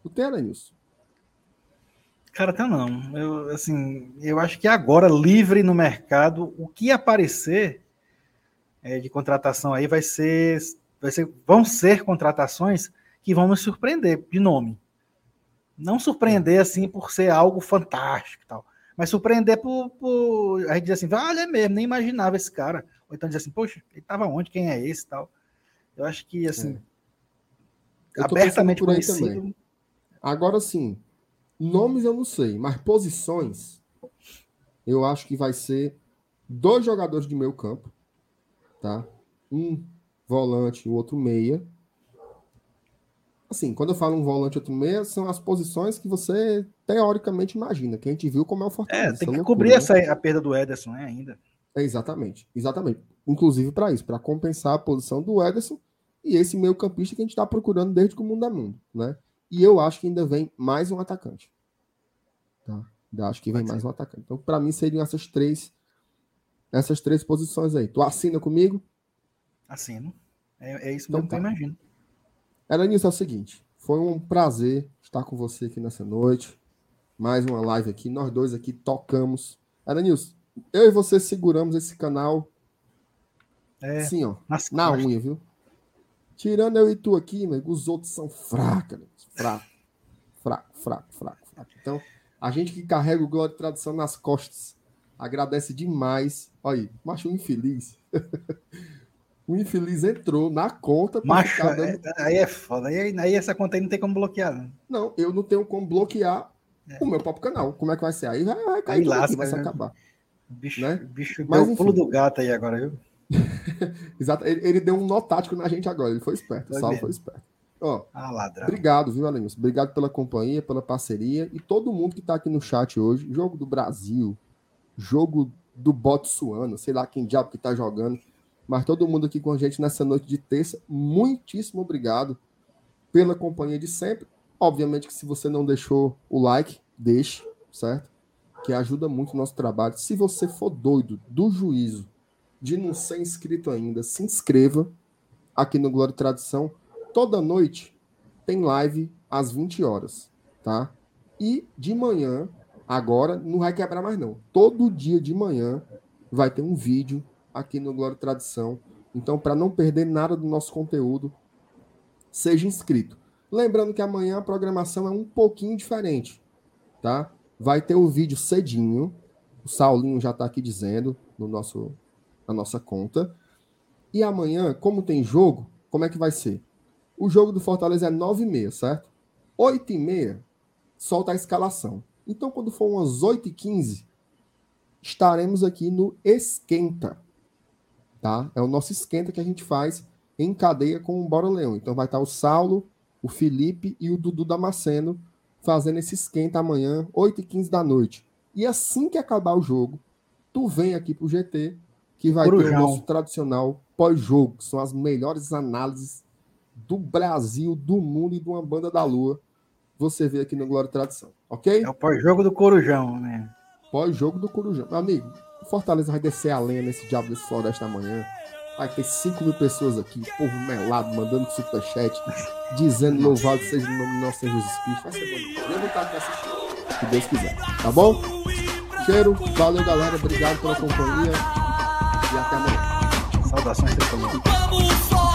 O tem, Aranilson? Cara, até não. Eu, assim, eu acho que agora, livre no mercado, o que aparecer é, de contratação aí vai ser, vai ser. Vão ser contratações que vão me surpreender de nome. Não surpreender assim por ser algo fantástico e tal. Mas surpreender por, por. A gente dizer assim, vale é mesmo, nem imaginava esse cara. Ou então dizer assim, poxa, ele estava onde? Quem é esse tal? Eu acho que, assim, é. abertamente conhecido. Também. Agora sim, nomes eu não sei, mas posições eu acho que vai ser dois jogadores de meio campo, tá? Um volante e o outro meia. Assim, quando eu falo um volante e outro meia, são as posições que você teoricamente imagina, que a gente viu como é o Fortaleza. É, tem que cobrir essa, a perda do Ederson, né, ainda. Exatamente, exatamente. Inclusive para isso, para compensar a posição do Ederson e esse meio campista que a gente está procurando desde que o mundo é mundo, né? E eu acho que ainda vem mais um atacante. Tá? Ainda acho que vem mais um atacante. Então, para mim, seriam essas três essas três posições aí. Tu assina comigo? Assino. É, é isso então, que eu tá. imagino. Era nisso é o seguinte. Foi um prazer estar com você aqui nessa noite. Mais uma live aqui. Nós dois aqui tocamos. Era Nilson, eu e você seguramos esse canal é, assim, ó, na unha, viu? Tirando eu e tu aqui, amigo, os outros são fracos, fraco, fraco, fraco, fraco, fraco. Então, a gente que carrega o Glória e Tradição nas costas, agradece demais. Olha aí, macho infeliz. <laughs> o infeliz entrou na conta. Macho, dando... é, aí é foda. Aí, aí essa conta aí não tem como bloquear. Não, não eu não tenho como bloquear é. o meu próprio canal. Como é que vai ser? Aí vai, vai cair, aí lasca, aqui, vai se né? acabar. Bicho, né? bicho Mas, deu o pulo do gato aí agora, viu? <laughs> Exato, ele, ele, deu um nó tático na gente agora, ele foi esperto, foi o Saulo foi esperto. Ó, ah, ladrão. Obrigado, viu, Alenilson? Obrigado pela companhia, pela parceria e todo mundo que tá aqui no chat hoje. Jogo do Brasil, jogo do Botsuano, sei lá quem diabo que tá jogando, mas todo mundo aqui com a gente nessa noite de terça, muitíssimo obrigado pela companhia de sempre. Obviamente que se você não deixou o like, deixe, certo? Que ajuda muito o nosso trabalho. Se você for doido do juízo de não ser inscrito ainda, se inscreva aqui no Glória e Tradição. Toda noite tem live às 20 horas, tá? E de manhã, agora, não vai quebrar mais não. Todo dia de manhã vai ter um vídeo aqui no Glória e Tradição. Então, para não perder nada do nosso conteúdo, seja inscrito. Lembrando que amanhã a programação é um pouquinho diferente, tá? Vai ter o vídeo cedinho. O Saulinho já está aqui dizendo no nosso, na nossa conta. E amanhã, como tem jogo, como é que vai ser? O jogo do Fortaleza é 9h30, certo? 8h30 solta a escalação. Então, quando for umas 8h15, estaremos aqui no Esquenta. Tá? É o nosso esquenta que a gente faz em cadeia com o Bora Leão. Então vai estar o Saulo, o Felipe e o Dudu Damasceno fazendo esse esquenta amanhã, 8h15 da noite. E assim que acabar o jogo, tu vem aqui pro GT, que vai Corujão. ter o nosso tradicional pós-jogo, que são as melhores análises do Brasil, do mundo e de uma banda da Lua. Você vê aqui no Glória e Tradição, ok? É o pós-jogo do Corujão, né? Pós-jogo do Corujão. Meu amigo, Fortaleza vai descer a lenha nesse diabo desse floresta amanhã. Vai ter 5 mil pessoas aqui, povo melado, mandando superchat, dizendo louvado seja o nome do nosso Senhor Jesus Cristo. Vai ser bom. Eu vou estar aqui assistindo, se Deus quiser. Tá bom? Cheiro, valeu galera, obrigado pela companhia e até amanhã. Saudações, tricolor.